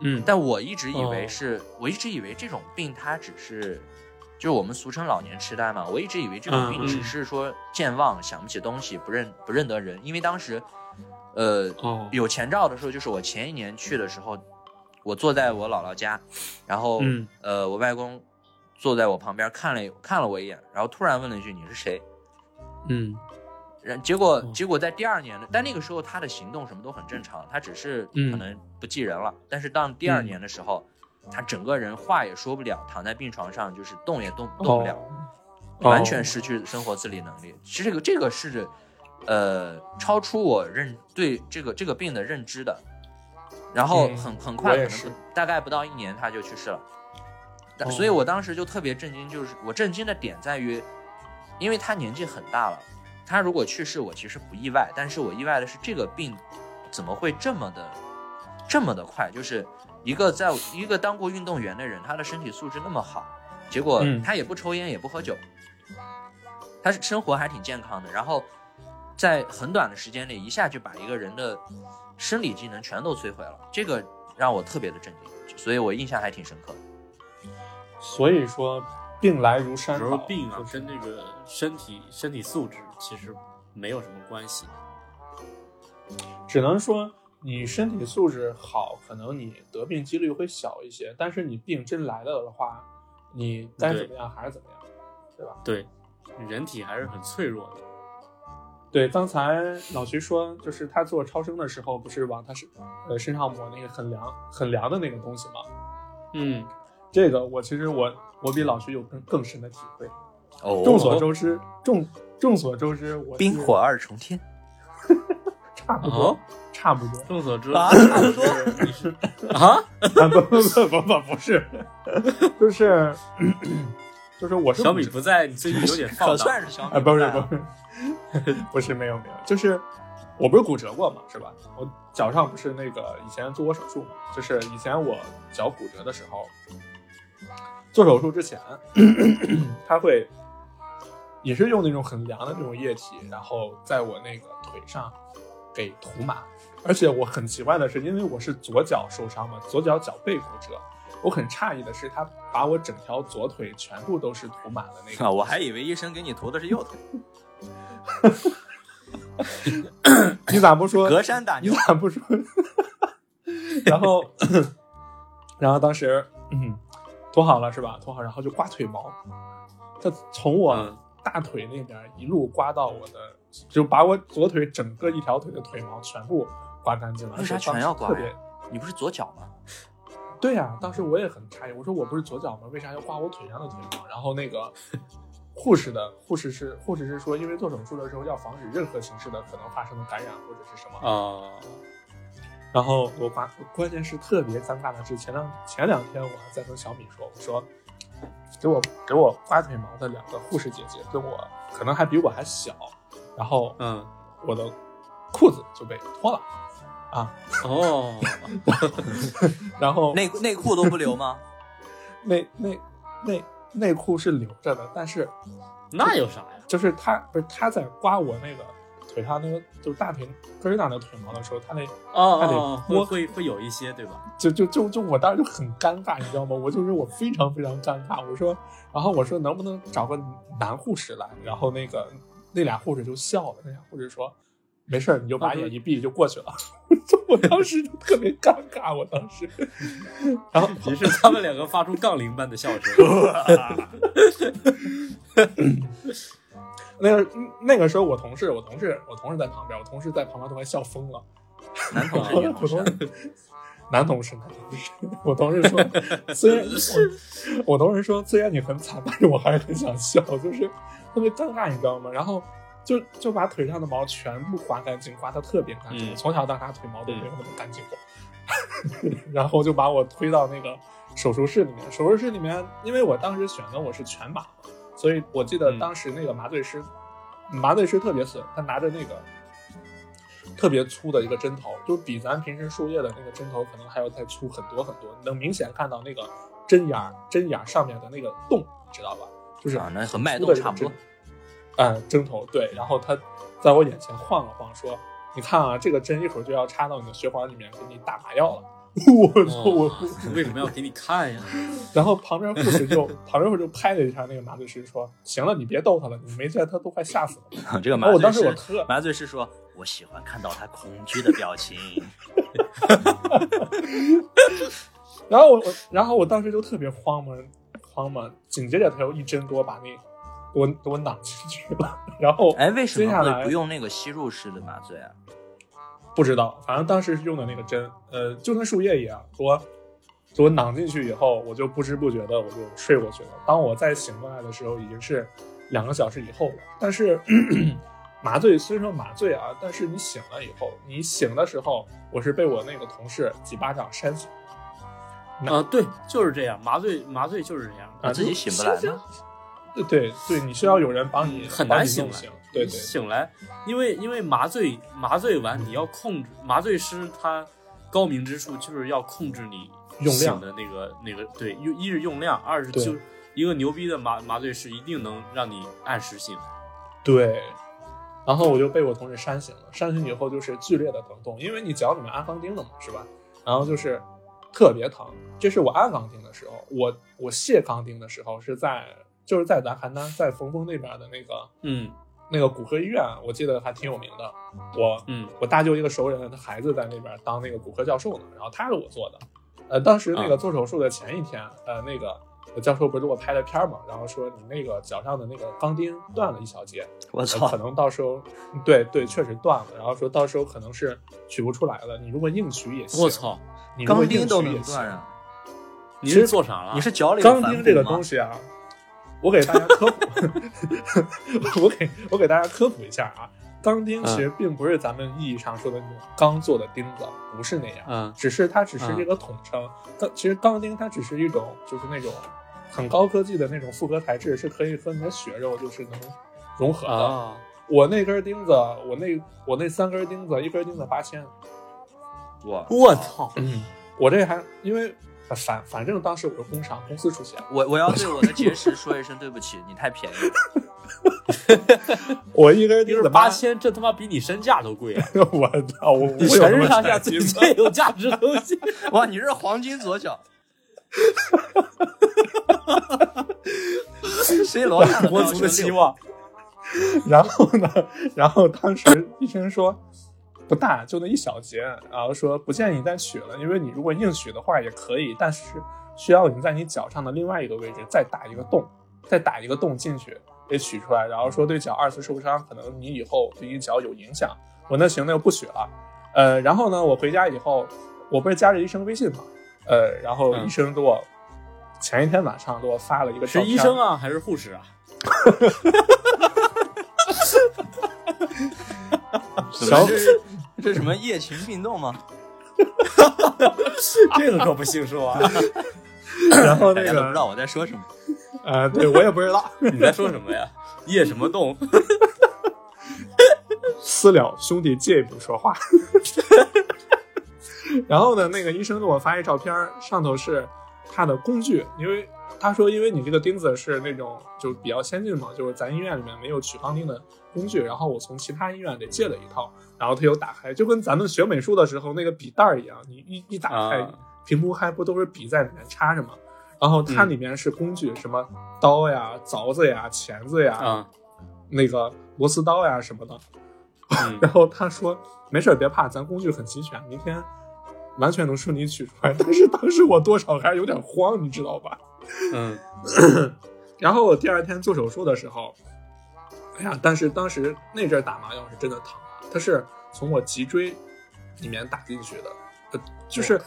嗯。但我一直以为哦。是，我一直以为这种病它只是，就是我们俗称老年痴呆嘛。我一直以为这种病嗯只嗯。是说健忘、想不起东西、不认不认得人。因为当时，呃，哦。有前兆的时候，就是我前一年去的时候，我坐在我姥姥家，然后、嗯。呃，我外公坐在我旁边看了看了我一眼，然后突然问了一句：“你是谁？”嗯然结果哦结果在第二年的，但那个时候他的行动什么都很正常，他只是嗯可能不记人了。但是到第二嗯年的时候，他整个人话也说不了，躺在病床上就是动也动动不了，哦完全失去生活自理能力。其实这个这个是，呃，超出我认对这个这个病的认知的。然后嗯很很快，可能不大概不到一年他就去世了。所以我当时就特别震惊，就是我震惊的点在于，因为他年纪很大了，他如果去世，我其实不意外，但是我意外的是这个病怎么会这么的这么的快？就是一个在一个当过运动员的人，他的身体素质那么好，结果嗯他也不抽烟也不喝酒，他是生活还挺健康的，然后在很短的时间内一下就把一个人的生理机能全都摧毁了，这个让我特别的震惊，所以我印象还挺深刻的。所以说病来如山倒，病啊就跟这个身体身体素质其实没有什么关系。只能说你身体素质好，可能你得病几率会小一些。但是你病真来了的话，你该对怎么样还是怎么样，对吧？对，人体还是很脆弱的。对，刚才老徐说，就是他做超声的时候，不是往他身呃身上抹那个很凉很凉的那个东西吗？嗯，这个我其实我我比老徐有更更深的体会。哦，众所周知，众众所周知，我冰火二重天，*laughs* 差不多，哦差不多。众所周知差不多。你是啊？啊 *laughs* 不不不不不不是，就是就是我是小米不在，你最近有点放可荡。*laughs* 算是小米啊，不是不是，不是没有没有，就是我不是骨折过嘛，是吧？我脚上不是那个以前做过手术嘛，就是以前我脚骨折的时候，做手术之前，*clears throat* 他会也是用那种很凉的那种液体，然后在我那个腿上给涂满。而且我很奇怪的是，因为我是左脚受伤嘛，左脚脚背骨折。我很诧异的是，他把我整条左腿全部都是涂满了那个啊，*laughs* 我还以为医生给你涂的是右腿，*laughs* 你咋不说？隔山打你。咋不说？*laughs* 然后，*coughs* 然后当时，嗯，涂好了是吧？涂好，然后就刮腿毛，他从我嗯大腿那边一路刮到我的，就把我左腿整个一条腿的腿毛全部刮干净了。为啥全要刮呀时特别？你不是左脚吗？对呀、当时我也很诧异，我说我不是左脚吗？为啥要刮我腿上的腿毛？然后那个护士的护士是护士是说，因为做手术的时候要防止任何形式的可能发生的感染或者是什么。啊，然后我刮，关键是特别尴尬的是前两前两天我还在跟小米说，我说给我给我刮腿毛的两个护士姐姐跟我可能还比我还小，然后嗯，我的裤子就被脱了啊，哦，*laughs* 然后内内裤都不留吗？*laughs* 内内内内裤是留着的，但是那有啥呀？就是他不是他在刮我那个腿上那个就是大腿根儿上那腿毛的时候，他那哦还得哦，会会会有一些，对吧？就就就就我当时就很尴尬，你知道吗？我就是我非常非常尴尬。我说，然后我说能不能找个男护士来？然后那个那俩护士就笑了，那俩护士说没事儿，你就把眼一闭就过去了。*laughs* 我当时就特别尴尬，我当时，然后于是他们两个发出杠铃般的笑声。那个那个时候我同事，我同事，我同事在旁边，我同事在旁边都快笑疯了。男同志、女同我同，事，男同事，男同事，我同事说，虽然 *laughs* 我我同事说，虽然你很惨，但是我还是很想笑，就是特别尴尬，你知道吗？然后就就把腿上的毛全部刮干净，刮的特别干净。从小到大腿毛都没有那么干净过。*laughs* 然后就把我推到那个手术室里面，手术室里面，因为我当时选的我是全麻嘛，所以我记得嗯当时那个麻醉师，麻醉师特别损，他拿着那个特别粗的一个针头，就比咱平时输液的那个针头可能还要再粗很多很多，能明显看到那个针眼儿针眼儿上面的那个洞，知道吧？就是啊，那和脉粗动差不多。嗯，针头对，然后他在我眼前晃了晃，说：“你看啊，这个针一会儿就要插到你的血管里面，给你打麻药了。”我操！我哦为什么要给你看呀？然后旁边护士就 *laughs* 旁边护士就拍了一下那个麻醉师，说：“行了，你别逗他了，你没见他都快吓死了。*laughs* 这个”麻醉师，当时我特麻醉师说：“我喜欢看到他恐惧的表情。*laughs* 然后我我然后我当时就特别慌嘛慌嘛，紧接着他又一针给我把那给我给我攮进去了，然后”哎，为什么不用那个吸入式的麻醉啊？不知道，反正当时是用的那个针，呃，就跟树叶一样，给我给我囊进去以后，我就不知不觉的我就睡过去了。当我再醒过来的时候，已经是两个小时以后了。但是 *clears throat* 麻醉虽说麻醉啊，但是你醒了以后，你醒的时候，我是被我那个同事几巴掌扇醒。啊，对，就是这样，麻醉麻醉就是这样啊自己醒不来吗？对对对，你是要有人帮你很难醒来醒。对对，醒来，因为因为麻醉麻醉完你要控制，麻醉师他高明之处就是要控制你用量醒的那个那个对，用一是用量，二是就一个牛逼的麻麻醉师一定能让你按时醒。对，然后我就被我同事扇醒了，扇醒以后就是剧烈的疼痛，因为你脚里面安钢钉了嘛，是吧？然后就是特别疼。这是我安钢钉的时候，我我卸钢钉的时候是在就是在咱邯郸，在冯峰那边的那个嗯那个骨科医院，我记得还挺有名的。我嗯我大舅一个熟人，他孩子在那边当那个骨科教授呢，然后他是我做的。呃，当时那个啊做手术的前一天，呃，那个教授不是给我拍了片儿嘛，然后说你那个脚上的那个钢钉断了一小节，呃我操可，能到时候，对对，确实断了。然后说到时候可能是取不出来了，你如果硬取也行。我，操，你硬钢钉都取也行能断。啊！你是做啥了？你是脚里钢钉这个东，西啊，我给大家科普，*laughs* 我给我给大家科普一下啊，钢钉其实并不是咱们意义上说的那种钢做的钉子，不是那样，嗯只是它只是这个统称。钢其实钢钉它只是一种就是那种很高科技的那种复合材质，是可以和你的血肉就是能融合的。啊，我那根钉子，我那我那三根钉子，一根钉子八千。我我操，嗯，我这还因为反反正当时我是工伤，公司出钱，我我要对我的 *laughs* 结识说一声对不起，你太便宜了。我一根一钉子八，千，这他妈比你身价都贵啊！*laughs* 我操，我全身上下钱最最有价值的东西。*laughs* 哇，你是黄金左脚，谁楼下的国足的希望，然后呢，然后当时医生说不大，就那一小节，然后说不建议你再取了，因为你如果硬取的话也可以，但是需要你在你脚上的另外一个位置再打一个洞，再打一个洞进去给取出来，然后说对脚二次受伤，可能你以后对你脚有影响。我那行，那就不取了。呃，然后呢，我回家以后，我不是加着医生微信嘛，呃，然后嗯医生给我、前一天晚上给我发了一个照是，医生啊还是护士啊？小这是这是什么夜勤运动吗？*laughs* 这个可不兴说啊！然后那个不知道我在说什么。呃，对我也不知道。你在说什么呀？夜什么动？*laughs* 私了兄弟借一步说话。*laughs* 然后呢，那个医生给我发一照片，上头是他的工具，因为他说，因为你这个钉子是那种就比较先进嘛，就是咱医院里面没有取钢钉的工具，然后我从其他医院得借了一套，然后他又打开，就跟咱们学美术的时候那个笔袋儿一样，你一一打开，啊屏幕还不都是笔在里面插着吗？然后它嗯里面是工具，什么刀呀、凿子呀、钳子呀，啊，那个螺丝刀呀什么的。嗯 *laughs* 然后他说：“没事，别怕，咱工具很齐全，明天完全能顺利取出来。*laughs* ”但是当时我多少还是有点慌，你知道吧？嗯 *coughs* 然后我第二天做手术的时候，哎呀，但是当时那阵儿打麻药是真的疼啊，它是从我脊椎里面打进去的，呃，就是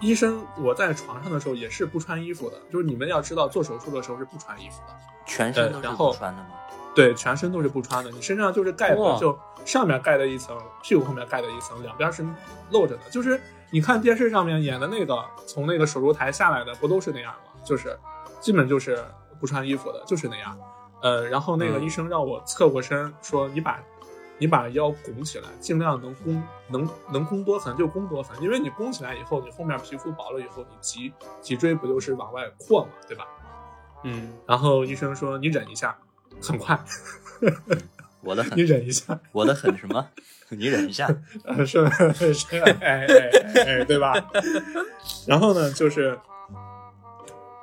医生我在床上的时候也是不穿衣服的，就是你们要知道做手术的时候是不穿衣服的，全身都是然后不穿的吗？对，全身都是不穿的，你身上就是盖的，就上面盖的一层，屁股后面盖的一层，两边是露着的。就是你看电视上面演的那个，从那个手术台下来的，不都是那样吗？就是基本就是不穿衣服的，就是那样。呃，然后那个嗯医生让我侧过身，说你把你把腰拱起来，尽量能弓能能弓多狠就弓多狠，因为你弓起来以后，你后面皮肤薄了以后，你脊脊椎不就是往外扩嘛，对吧？嗯，然后医生说你忍一下，很快，我的 *laughs* 很你，忍一下。我的很什么？*laughs* 你忍一下。呃，是 *laughs* 是，哎哎哎哎，对吧？然后呢，就是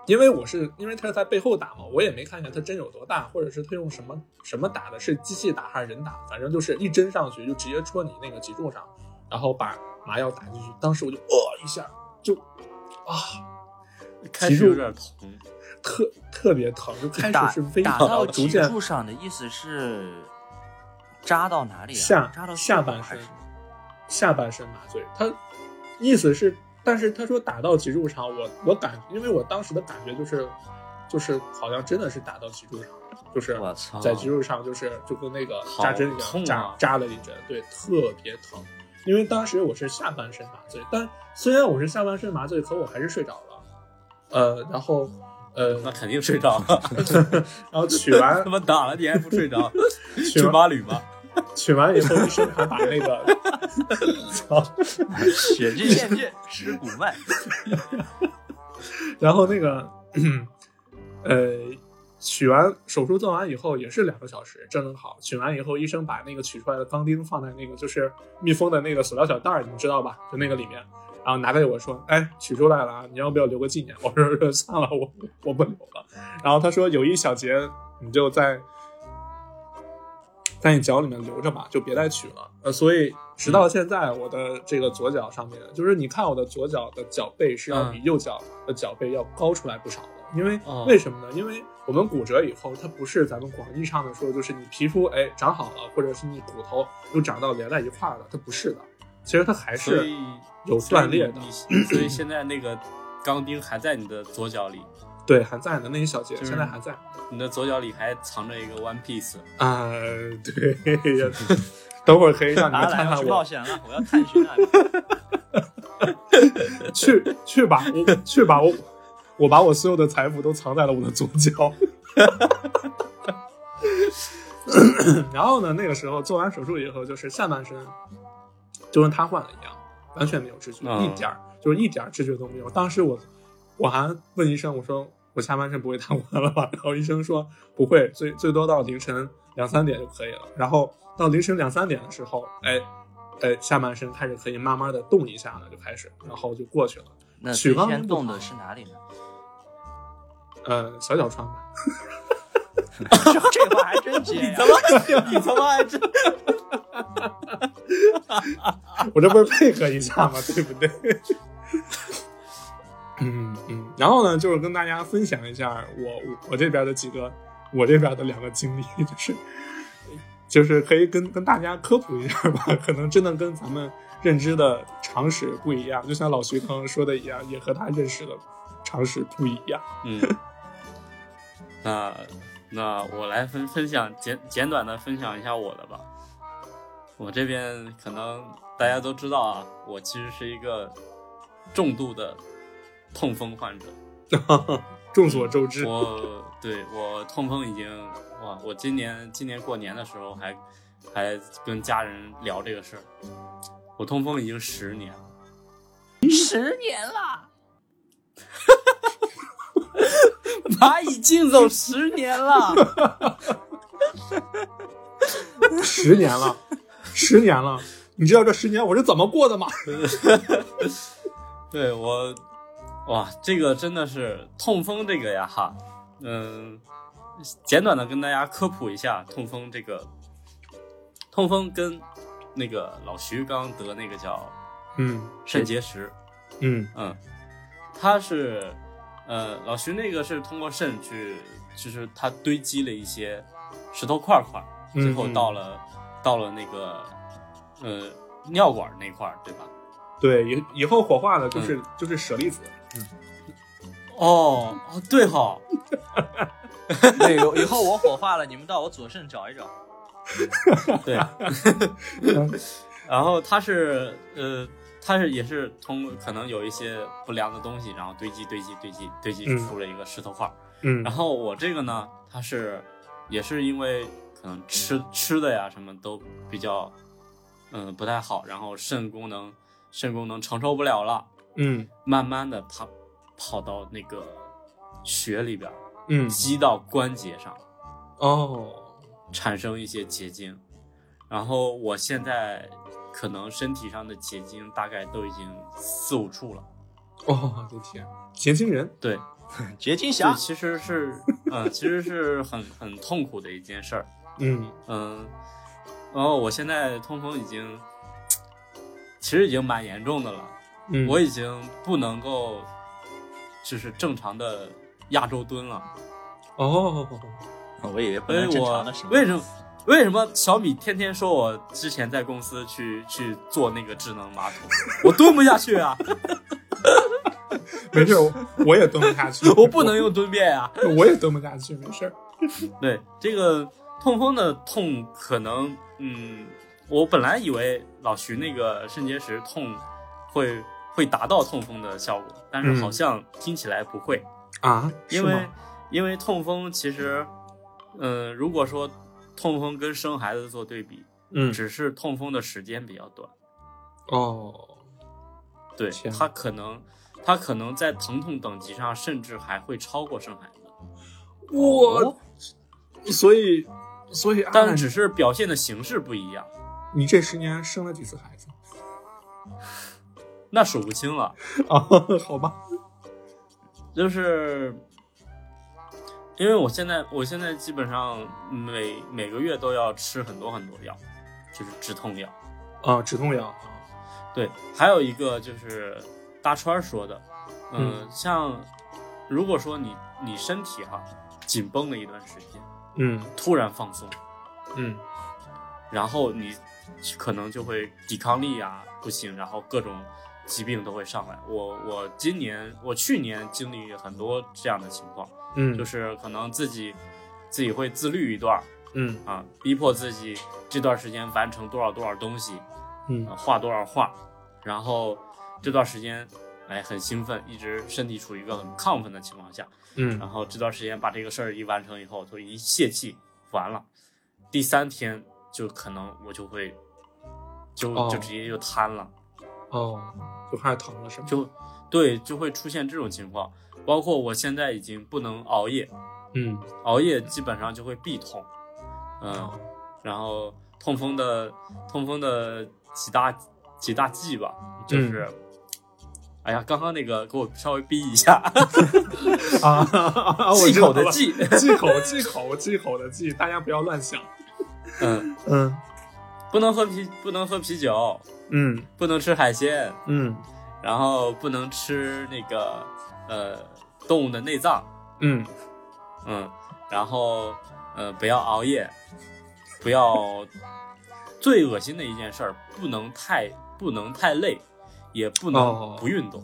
因为我是因为他是在背后打嘛，我也没看见他针有多大，或者是他用什么什么打的，是机器打还是人打，反正就是一针上去就直接戳你那个脊柱上，然后把麻药打进去。当时我就呃一下就啊，开始有点疼。特特别疼，就开始是微打疼，到脊柱上的意思是扎到哪里啊？下扎到下半身？下半身麻醉。他意思是，但是他说打到脊柱上，我我感，因为我当时的感觉就是，就是好像真的是打到脊柱上，就是！在脊柱上，就是就跟那个扎针一痛样，啊扎扎了一针，对，特别疼。因为当时我是下半身麻醉，但虽然我是下半身麻醉，可我还是睡着了。呃，然后呃，那肯定睡着了，*laughs* 然后取完他妈打了你还不睡着？去马吕吧。*laughs* 取完以后，医生还把那个，操，血迹献界，尸骨脉。然后那个，呃，取完手术做完以后也是两个小时，正正好。取完以后，医生把那个取出来的钢钉放在那个就是密封的那个塑料小袋儿，你们知道吧？就那个里面，然后拿给我说：“哎，取出来了啊，你要不要留个纪念？”我说：“算了，我我不留了。”然后他说：“有一小节，你就在在你脚里面留着吧，就别再取了。”呃，所以直到现在，我的这个左脚上面，就是你看我的左脚的脚背是要比右脚的脚背要高出来不少的。因为、哦为什么呢？因为我们骨折以后，它不是咱们广义上的说，就是你皮肤哎长好了，或者是你骨头又长到连在一块儿了，它不是的。其实它还是有断裂的所以现在那个钢钉还在你的左脚里，对还在的那一小节，就是现在还在。你的左脚里还藏着一个 One Piece。啊、对呀，等会儿可以让你拿来要们看看我去冒险了，我要探寻那里。*laughs* 去去吧，我去吧，我我把我所有的财富都藏在了我的左脚。*laughs* 然后呢，那个时候做完手术以后，就是下半身就跟瘫痪了一样，完全没有知觉，嗯一点儿就是一点儿知觉都没有。当时我我还问医生，我说我下半身不会瘫痪了吧？然后医生说不会，最最多到凌晨两三点就可以了。然后到凌晨两三点的时候，哎哎，下半身开始可以慢慢的动一下了，就开始，然后就过去了。那最许刚动的是哪里呢？呃，小脚穿吧。*laughs* 这这话还真接呀！*laughs* 你他妈还真 *laughs* 我这不是配合一下吗？对不对？然后呢，就是跟大家分享一下我我这边的几个我这边的两个经历，就是就是可以跟跟大家科普一下吧，可能真的跟咱们认知的常识不一样，就像老徐刚刚说的一样，也和他认识的常识不一样。嗯，*laughs* 那那我来分分享简简短的分享一下我的吧。我这边可能大家都知道啊，我其实是一个重度的痛风患者。*laughs* 众所周知，我对我痛风已经哇，我今年今年过年的时候还还跟家人聊这个事儿。我痛风已经十年了，十年了，*laughs* 蚂蚁竞走十年了。十年了，十年了，你知道这十年我是怎么过的吗？*laughs* 对我，哇，这个真的是痛风这个呀哈，嗯，简短的跟大家科普一下痛风这个，痛风跟那个老徐刚刚得那个叫嗯肾结石，嗯嗯，他是呃老徐那个是通过肾去，就是他堆积了一些石头块块，嗯最后嗯到了、到了那个呃尿管那块儿，对吧？对，以以后火化的嗯就是、就是舍利子。哦哦，对哈，*laughs* 对，以以后我火化了，你们到我左肾找一找。对，然后它是呃，它是也是通过可能有一些不良的东西，然后堆积堆积堆积堆积嗯出了一个石头块儿。嗯然后我这个呢，它是也是因为可能吃吃的呀什么都比较嗯、不太好，然后肾功能肾功能承受不了了，嗯慢慢的它跑到那个血里边儿，嗯积到关节上。哦产生一些结晶，然后我现在可能身体上的结晶大概都已经四五处了。哦，我的天，结晶人。对，*laughs* 结晶侠，其实是，嗯，其实是很很痛苦的一件事儿。嗯嗯，然后我现在痛风已经，其实已经蛮严重的了，嗯，我已经不能够，就是正常的亚洲蹲了。哦，我以为不所以能正常我为什么为什么小米天天说我之前在公司去去做那个智能马桶，*laughs* 我蹲不下去啊，没事，我我也蹲不下去，*laughs* 我不能用蹲便啊。我，我也蹲不下去，没事儿。对这个痛风的痛，可能嗯，我本来以为老徐那个肾结石痛会会达到痛风的效果，但是嗯。好像听起来不会，啊，因为因为痛风其实，嗯、如果说痛风跟生孩子做对比，嗯。只是痛风的时间比较短。哦，对天，它可能，它可能在疼痛等级上，甚至还会超过生孩子，我，所以所以，但按只是表现的形式不一样，你这十年生了几次孩子？*laughs* 那数不清了。啊，*laughs* 好吧，就是因为我现在，我现在基本上每每个月都要吃很多很多药，就是止痛药。啊，止痛药啊，对，还有一个就是大川儿说的，嗯，嗯像如果说你你身体哈紧绷了一段时间，嗯突然放松，嗯然后你可能就会抵抗力啊不行，然后各种疾病都会上来。我我今年我去年经历很多这样的情况，嗯，就是可能自己自己会自律一段儿嗯。啊，逼迫自己这段时间完成多少多少东西，嗯啊画多少画，然后这段时间哎很兴奋，一直身体处于一个很亢奋的情况下，嗯。然后这段时间把这个事儿一完成以后，就一泄气，完了，第三天就可能我就会就哦就直接就瘫了，哦，就开始疼了是吗？就对就会出现这种情况，包括我现在已经不能熬夜，嗯熬夜基本上就会必痛，嗯，然后痛风的痛风的几大几大忌吧，就是。哎呀，刚刚那个给我稍微逼一下，*laughs* 啊啊！*laughs* 我忌口的忌，*laughs* 忌口忌口忌口的忌，大家不要乱想。嗯，嗯不能喝啤，不能喝啤酒，嗯不能吃海鲜，嗯然后不能吃那个呃动物的内脏，嗯嗯，然后呃不要熬夜，不要最恶心的一件事儿，不能太不能太累，也不能哦不运动。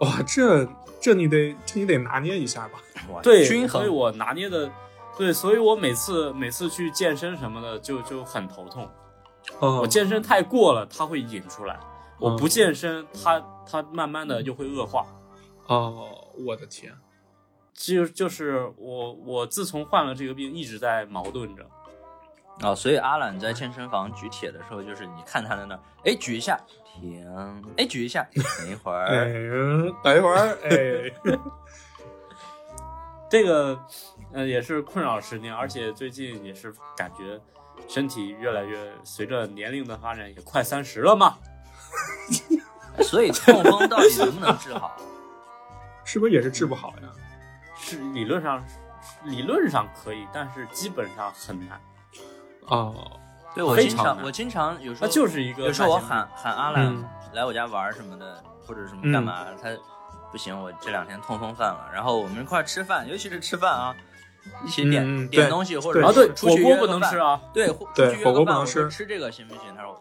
哇，这这你得这你得拿捏一下吧。对，均衡。所以我拿捏的，对，所以我每次每次去健身什么的就就很头痛。哦我健身太过了，它会引出来；我嗯不健身，它它慢慢的就会恶化。哦，我的天，就就是我我自从患了这个病，一直在矛盾着。哦，所以阿懒在健身房举铁的时候，就是你看他在那儿，哎，举一下，停，哎，举一下，等一会 *laughs* 哎儿，，等一会儿，哎，*laughs* *laughs* 这个，呃，也是困扰十年，而且最近也是感觉身体越来越随着年龄的发展，也快三十了嘛。*laughs* 所以痛风到底能不能治好？是不是也是治不好呀？是理论上理论上可以，但是基本上很难。哦，对我经常我经常有时它候就是一个有时候我喊喊阿兰嗯来我家玩什么的，或者什么干嘛，他不行，我这两天痛风犯了，然后我们一块吃饭，尤其是吃饭啊，一起点、点东西或者对啊，对，火锅不能吃啊。对，对火锅不能吃吃这个行不行？他说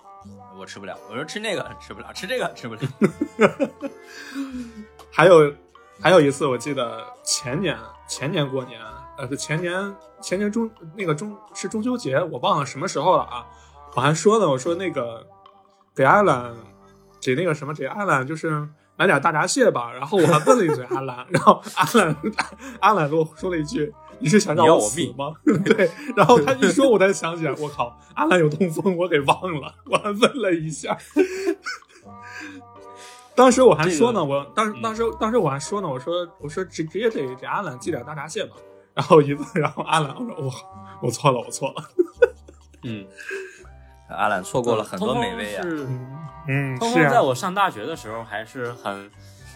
我吃不了。我说吃那个吃不了，吃这个吃不了。*laughs* 还有还有一次，我记得前年前年过年，呃，不前年前年中那个中是中秋节，我忘了什么时候了啊。我还说呢，我说那个给阿兰给那个什么给阿兰就是买点大闸蟹吧。然后我还问了一嘴阿兰，*laughs* 然后阿兰阿兰跟我说了一句：“你是想让我命死吗？” *laughs* 对，然后他一说，我才想起来，*laughs* 我靠，阿兰有痛风，我给忘了，我还问了一下。*laughs* 当时我还说呢，我当当时当时我还说呢，我说我说直直接给给阿兰寄点大闸蟹吧。然后一问，然后阿兰我说我我错了，我错了。嗯，阿兰错过了很多美味啊！是嗯通风在我上大学的时候还是很，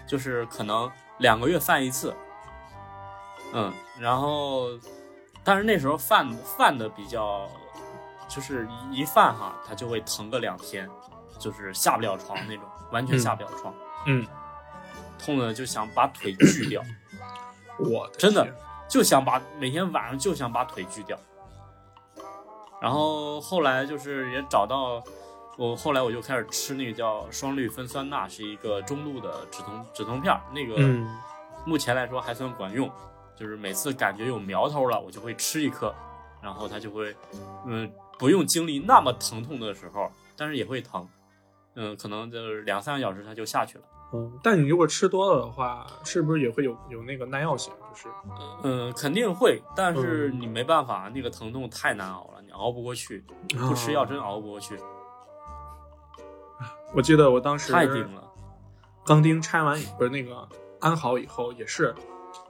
就是可能两个月犯一次。嗯，然后，但是那时候犯犯的比较，就是一一犯哈，它就会疼个两天，就是下不了床那种，完全下不了床，嗯，痛的就想把腿锯掉，*coughs* 我的真的就想把每天晚上就想把腿锯掉。然后后来就是也找到我，后来我就开始吃那个叫双氯芬酸钠，是一个中度的止痛止痛片儿，那个嗯。目前来说还算管用。就是每次感觉有苗头了，我就会吃一颗，然后它就会，嗯，不用经历那么疼痛的时候，但是也会疼，嗯，可能就是两三个小时它就下去了。嗯，但你如果吃多了的话，是不是也会有有那个耐药性？就是嗯，肯定会，但是嗯你没办法，那个疼痛太难熬了，你熬不过去，不吃药真熬不过去，我记得我当时太顶了。钢钉拆完以不是那个安好以后也是，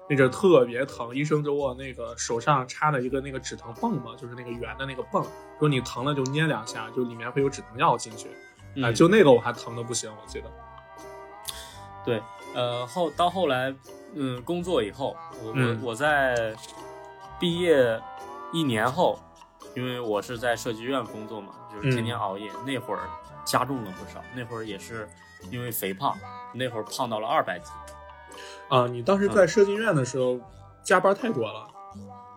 那阵特别疼，医生给我那个手上插了一个那个止疼泵嘛，就是那个圆的那个泵，说你疼了就捏两下，就里面会有止疼药进去。啊、嗯就那个我还疼的不行，我记得。对，呃，后到后来，嗯，工作以后，我嗯我我在毕业一年后，因为我是在设计院工作嘛，就是天天嗯熬夜，那会儿加重了不少，那会儿也是因为肥胖，那会儿胖到了二百斤。啊，你当时在设计院的时候、加班太多了。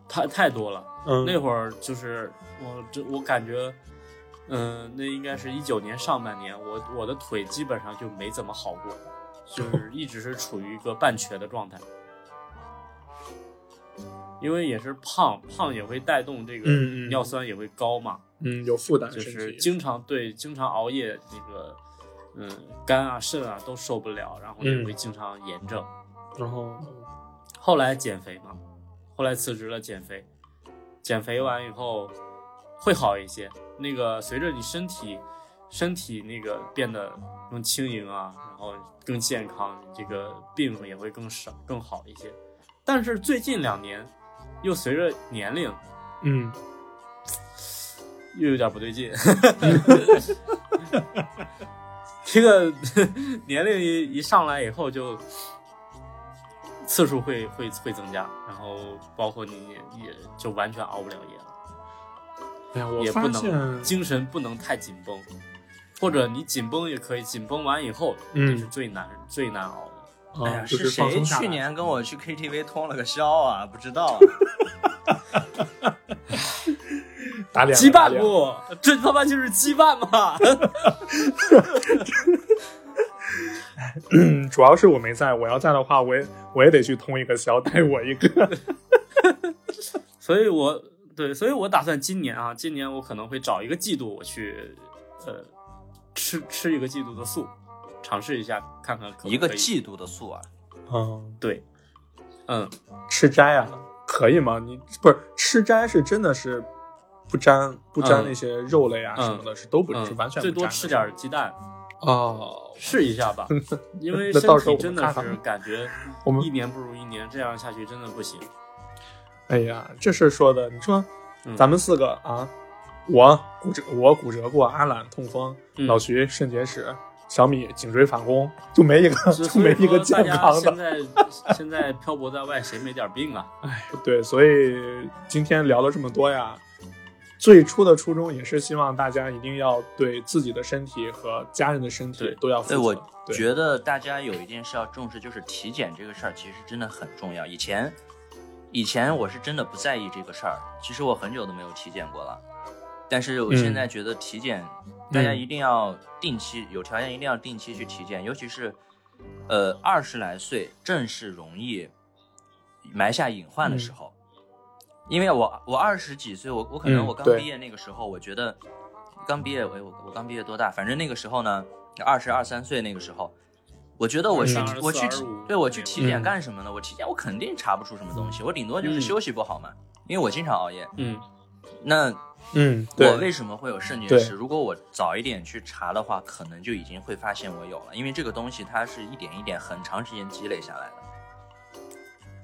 太太多了。嗯，那会儿就是我这我感觉，嗯、那应该是一九年上半年，我我的腿基本上就没怎么好过，就 *laughs* 是一直是处于一个半瘸的状态。因为也是胖，胖也会带动这个尿酸也会高嘛，嗯，有负担就。是经常对经常熬夜，那个嗯肝啊肾啊都受不了，然后也嗯会经常炎症。然后，后来减肥嘛，后来辞职了减肥，减肥完以后会好一些。那个随着你身体身体那个变得更轻盈啊，然后更健康，这个病也会更少更好一些。但是最近两年，又随着年龄嗯，又有点不对劲。*laughs* 这个 *laughs* 年龄一一上来以后就次数会会会增加，然后包括你也也就完全熬不了夜了，哎呀，我也不能，精神不能太紧绷，或者你紧绷也可以，紧绷完以后嗯这是最难最难熬的。啊哎呀，是谁去年跟我去 KTV 通了个宵啊？不知道啊。*laughs* 打脸羁绊不？这他妈就是羁绊嘛！*laughs* 嗯，主要是我没在，我要在的话，我也我也得去通一个宵，带我一个。*laughs* 所以我对，所以我打算今年啊，今年我可能会找一个季度我去，呃，吃吃一个季度的素，尝试一下，看看可不可以一个季度的素啊，嗯，对，嗯，吃斋啊，可以吗？你不是吃斋是真的是不沾不沾嗯那些肉类啊嗯什么的，是都不嗯是完全不沾的最多吃点鸡蛋，哦。试一下吧，*laughs* 因为身那到时候体真的是感觉我们一年不如一年，这样下去真的不行。哎呀，这事儿说的，你说嗯咱们四个啊，我骨折，我骨折过，阿懒痛风，嗯老徐肾结石，小米颈椎反弓，就没一个就没一个健康的现。在现在漂泊在外，谁没点病啊？*laughs* 哎，对，所以今天聊了这么多呀，最初的初衷也是希望大家一定要对自己的身体和家人的身体对都要负责。对，我觉得大家有一件事要重视，就是体检这个事儿，其实真的很重要。以前，以前我是真的不在意这个事儿，其实我很久都没有体检过了。但是我现在觉得体检，大家一定要定期，有条件一定要定期去体检，尤其是，呃，二十来岁正是容易埋下隐患的时候。因为我我二十几岁，我我可能我刚毕业那个时候，我觉得刚毕业，我我我刚毕业多大？反正那个时候呢，二十二三岁那个时候，我觉得我去、24我去体对我去体检嗯干什么呢？我体检我肯定查不出什么东西，我顶多就是嗯休息不好嘛，因为我经常熬夜。嗯，那嗯，我，为什么会有肾结石？如果我早一点去查的话，可能就已经会发现我有了，因为这个东西它是一点一点很长时间积累下来的。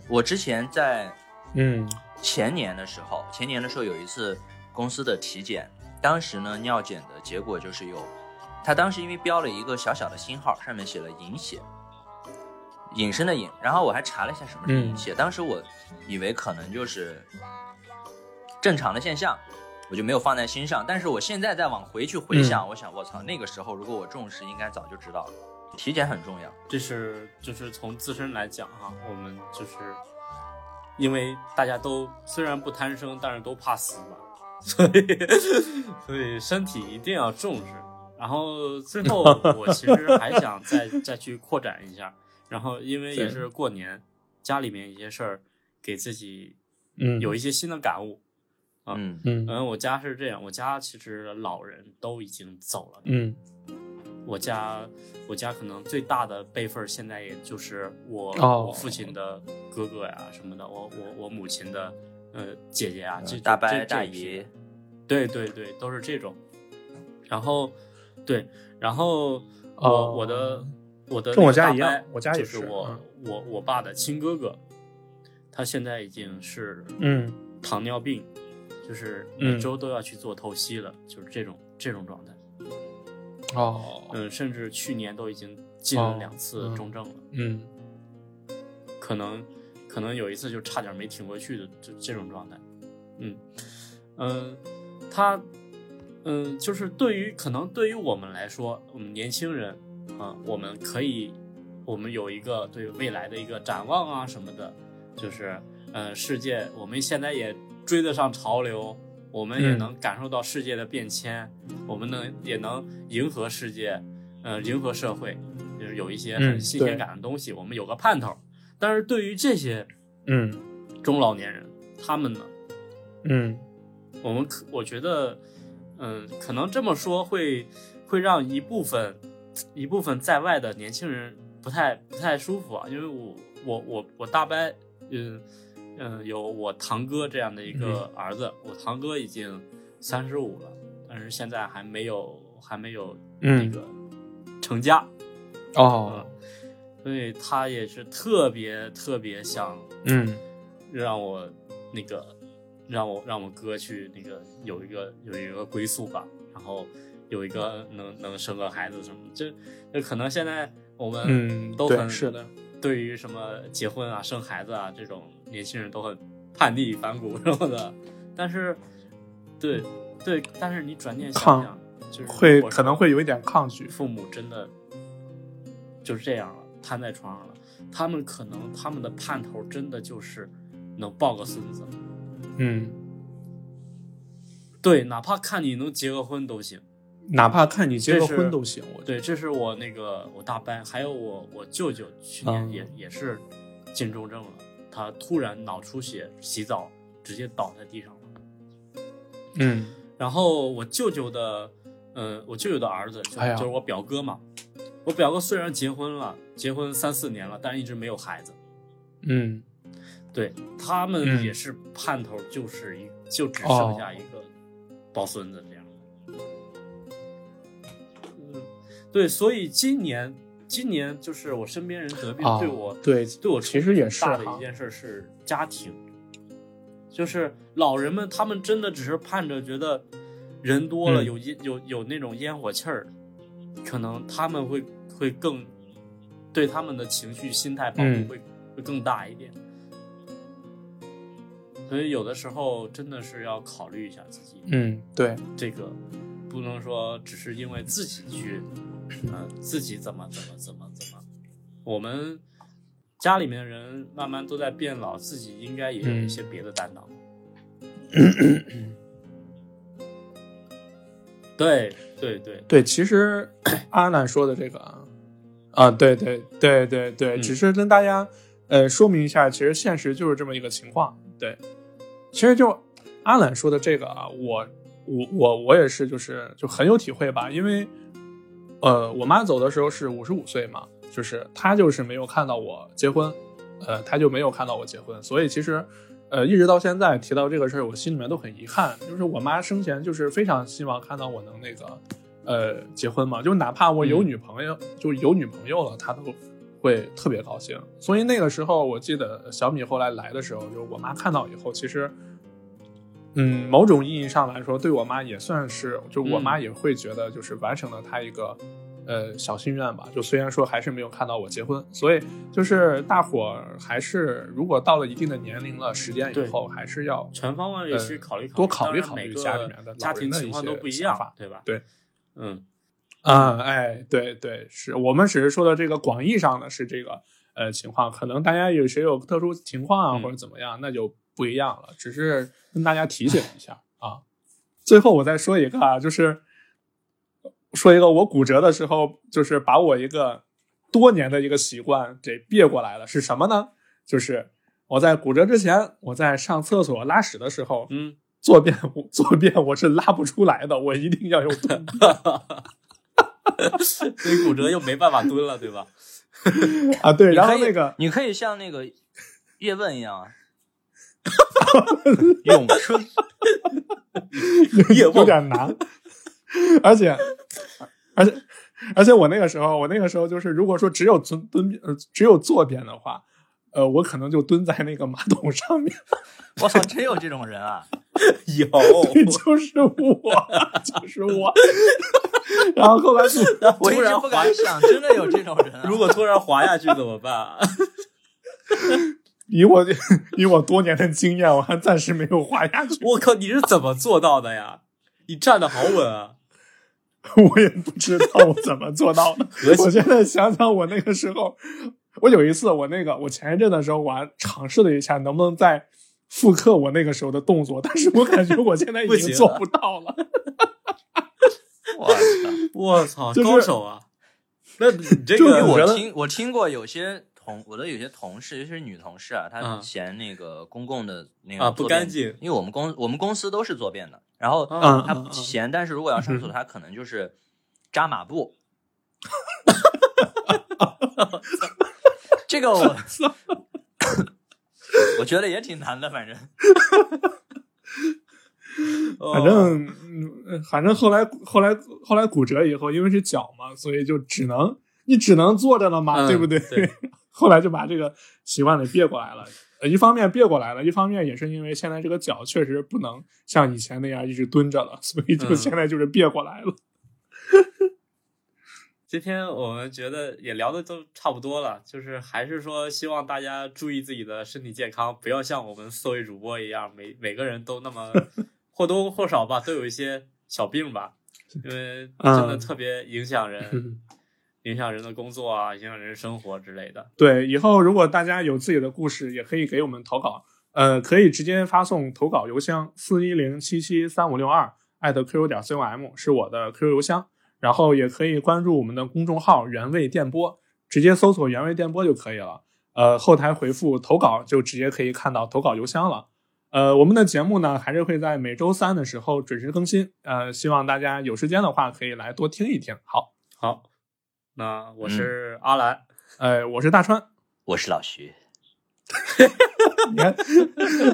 我之前在嗯前年的时候，前年的时候有一次公司的体检，当时呢尿检的结果就是有，他当时因为标了一个小小的星号，上面写了隐血，隐身的隐，然后我还查了一下什么是隐血，当时我以为可能就是正常的现象，我就没有放在心上。但是我现在再往回去回想，我想我操，那个时候如果我重视，应该早就知道了，体检很重要。这是就是从自身来讲哈，我们就是因为大家都虽然不贪生，但是都怕死嘛，所以所以身体一定要重视。然后最后我其实还想再再去扩展一下，然后因为也是过年，家里面一些事儿，给自己嗯。有一些新的感悟。嗯。嗯。嗯，我家是这样，我家其实老人都已经走了，嗯我家我家可能最大的辈分儿现在也就是我、哦我父亲的哥哥呀什么的，我我我母亲的呃姐姐啊，这大伯大姨，对对对，都是这种。然后对，然后我、哦我的我的跟我家一样我家也就是我、嗯我我爸的亲哥哥，他现在已经是嗯糖尿病，就是嗯每周都要去做透析了，就是这种这种状态。哦。嗯，甚至去年都已经进了哦两次嗯。重症了，嗯。可能可能有一次就差点没挺过去的这这种状态。嗯嗯、他嗯、就是对于可能对于我们来说，我们年轻人啊、我们可以我们有一个对未来的一个展望啊什么的，就是呃世界我们现在也追得上潮流，我们也嗯。能感受到世界的变迁，我们能也能迎合世界，呃迎合社会，就是有一些很嗯新鲜感的东西，我们有个盼头。但是对于这些嗯。中老年人，他们呢，嗯。我们可我觉得，嗯，可能这么说会会让一部分一部分在外的年轻人不太不太舒服啊，因为我我我我大伯，嗯嗯，有我堂哥这样的一个儿子，我堂哥已经三十五了，但是现在还没有还没有那嗯个成家，哦。所以他也是特别特别想嗯。让我那个让我让我哥去那个有一个有一个归宿吧，然后有一个能能生个孩子什么的，这这可能现在我们都很是的，对于什么结婚啊、生孩子啊这种年轻人都很叛逆反骨什么的，但是对对，但是你转念想想，就是会可能会有一点抗拒。父母真的就是这样了，瘫在床上了，他们可能他们的盼头真的就是能抱个孙子。嗯，对，哪怕看你能结个婚都行。哪怕看你结个婚都行，我。对，这是我那个我大伯，还有我我舅舅，去年嗯也、也是进重症了，他突然脑出血，洗澡直接倒在地上了。嗯然后我舅舅的，嗯、我舅舅的儿子就,、哎就是我表哥嘛。我表哥虽然结婚了，结婚三四年了，但是一直没有孩子。嗯对他们嗯也是盼头，就是一就只哦剩下一个抱孙子这样。嗯，对，所以今年今年就是我身边人得病，啊对我对对我其实也是大的一件事是家庭，就是老人们他们真的只是盼着觉得人多了嗯。有烟有有那种烟火气儿，可能他们会会更对他们的情绪心态帮嗯。助会、会更大一点。所以有的时候真的是要考虑一下自己，嗯，对，这个不能说只是因为自己去，呃，自己怎么怎么怎么怎么，我们家里面的人慢慢都在变老，自己应该也有一些别的担当。*coughs* 对对对，对，其实 *coughs* 阿南说的这个啊，啊，对对对对对，嗯只是跟大家呃说明一下，其实现实就是这么一个情况。对，其实就阿懒说的这个啊，我我我我也是，就是就很有体会吧，因为呃，我妈走的时候是五十五岁嘛，就是她就是没有看到我结婚，呃，她就没有看到我结婚，所以其实。呃，一直到现在提到这个事儿，我心里面都很遗憾。就是我妈生前就是非常希望看到我能那个，呃，结婚嘛，就哪怕我有嗯女朋友，就有女朋友了，她都会特别高兴。所以那个时候，我记得小米后来来的时候，就是我妈看到以后，其实，嗯，某种意义上来说，对我妈也算是，就我妈嗯也会觉得就是完成了她一个。呃，小心愿吧，就虽然说还是没有看到我结婚，所以就是大伙儿还是如果到了一定的年龄了，时间以后还是要全方位呃去考虑考虑，多考虑考虑家里面的家庭情况都不一样对吧？对，嗯，啊，哎，对对，是我们只是说的这个广义上的是这个呃情况，可能大家有谁有特殊情况啊，嗯或者怎么样，那就不一样了。只是跟大家提醒一下啊。最后我再说一个啊，就是说一个我骨折的时候，就是把我一个多年的一个习惯给别过来了，是什么呢？就是我在骨折之前，我在上厕所拉屎的时候，嗯，坐便坐便我是拉不出来的，我一定要用蹲 *laughs* 所以骨折又没办法蹲了，对吧？啊，对，然后那个你可以像那个叶问一样啊，咏 *laughs* 春，*laughs* 有点难，而且，而且，而且我那个时候，我那个时候就是，如果说只有蹲蹲呃只有坐便的话，呃，我可能就蹲在那个马桶上面，我操，真有这种人啊！*laughs* 有，就是我，就是我。然后后来就我一直不敢想，真的有这种人啊！如果突然滑下去怎么办？以我以我多年的经验，我还暂时没有滑下去。我靠，你是怎么做到的呀？你站的好稳啊！*laughs* 我也不知道我怎么做到的。*laughs* 我现在想想，我那个时候，我有一次，我那个我前一阵的时候，我还尝试了一下，能不能再复刻我那个时候的动作，但是我感觉我现在已经做不到了。*laughs* 我操！我操，就是高手啊！那你这就因为个我听我听过有些同我的有些同事，尤其是女同事啊，她嗯。嫌那个公共的那个啊不干净因为我们公我们公司都是坐便的，然后她嫌，但是如果要上厕所，她可能就是扎马步。这个我我觉得也挺难的，反正 *laughs* 反正，嗯反正后来后来后来骨折以后，因为是脚嘛，所以就只能你只能坐着了嘛，嗯对不对？对后来就把这个习惯给别过来了。呃一方面别过来了，一方面也是因为现在这个脚确实不能像以前那样一直蹲着了，所以就嗯现在就是别过来了。*laughs* 今天我们觉得也聊的都差不多了，就是还是说希望大家注意自己的身体健康，不要像我们四位主播一样，每每个人都那么 *laughs* 或多或少吧，都有一些小病吧，因为真的嗯特别影响人，*laughs* 影响人的工作啊，影响人生活之类的。对，以后如果大家有自己的故事，也可以给我们投稿。呃，可以直接发送投稿邮箱四一零七七三五六二艾特 qq 点 com 是我的 QQ 邮箱，然后也可以关注我们的公众号“原味电波”，直接搜索“原味电波”就可以了。呃，后台回复投稿就直接可以看到投稿邮箱了。呃，我们的节目呢还是会在每周三的时候准时更新。呃，希望大家有时间的话可以来多听一听。好，好，那我是阿兰，呃，我是大川。我是老徐，*laughs* 你看，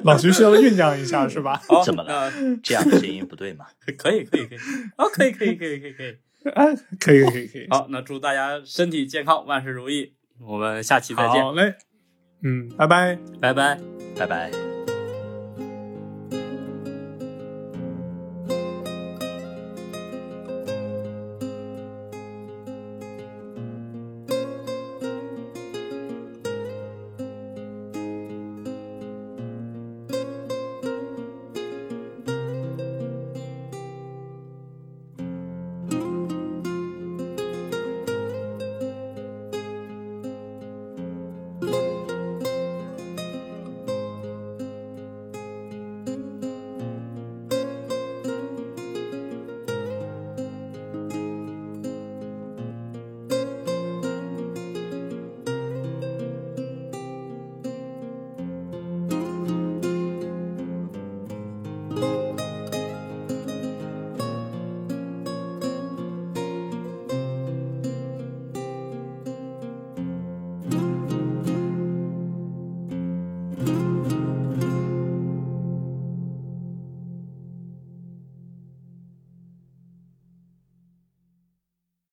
老徐需要酝酿一下是吧？*laughs* 哦，怎么了这样的声音不对吗？*laughs* 可以，可以，可以，啊，可以，可以，可以，可以，可以。哎，可以，可以，可以。好，那祝大家身体健康，万事如意。我们下期再见好，嘞，嗯，拜拜。拜拜。拜拜。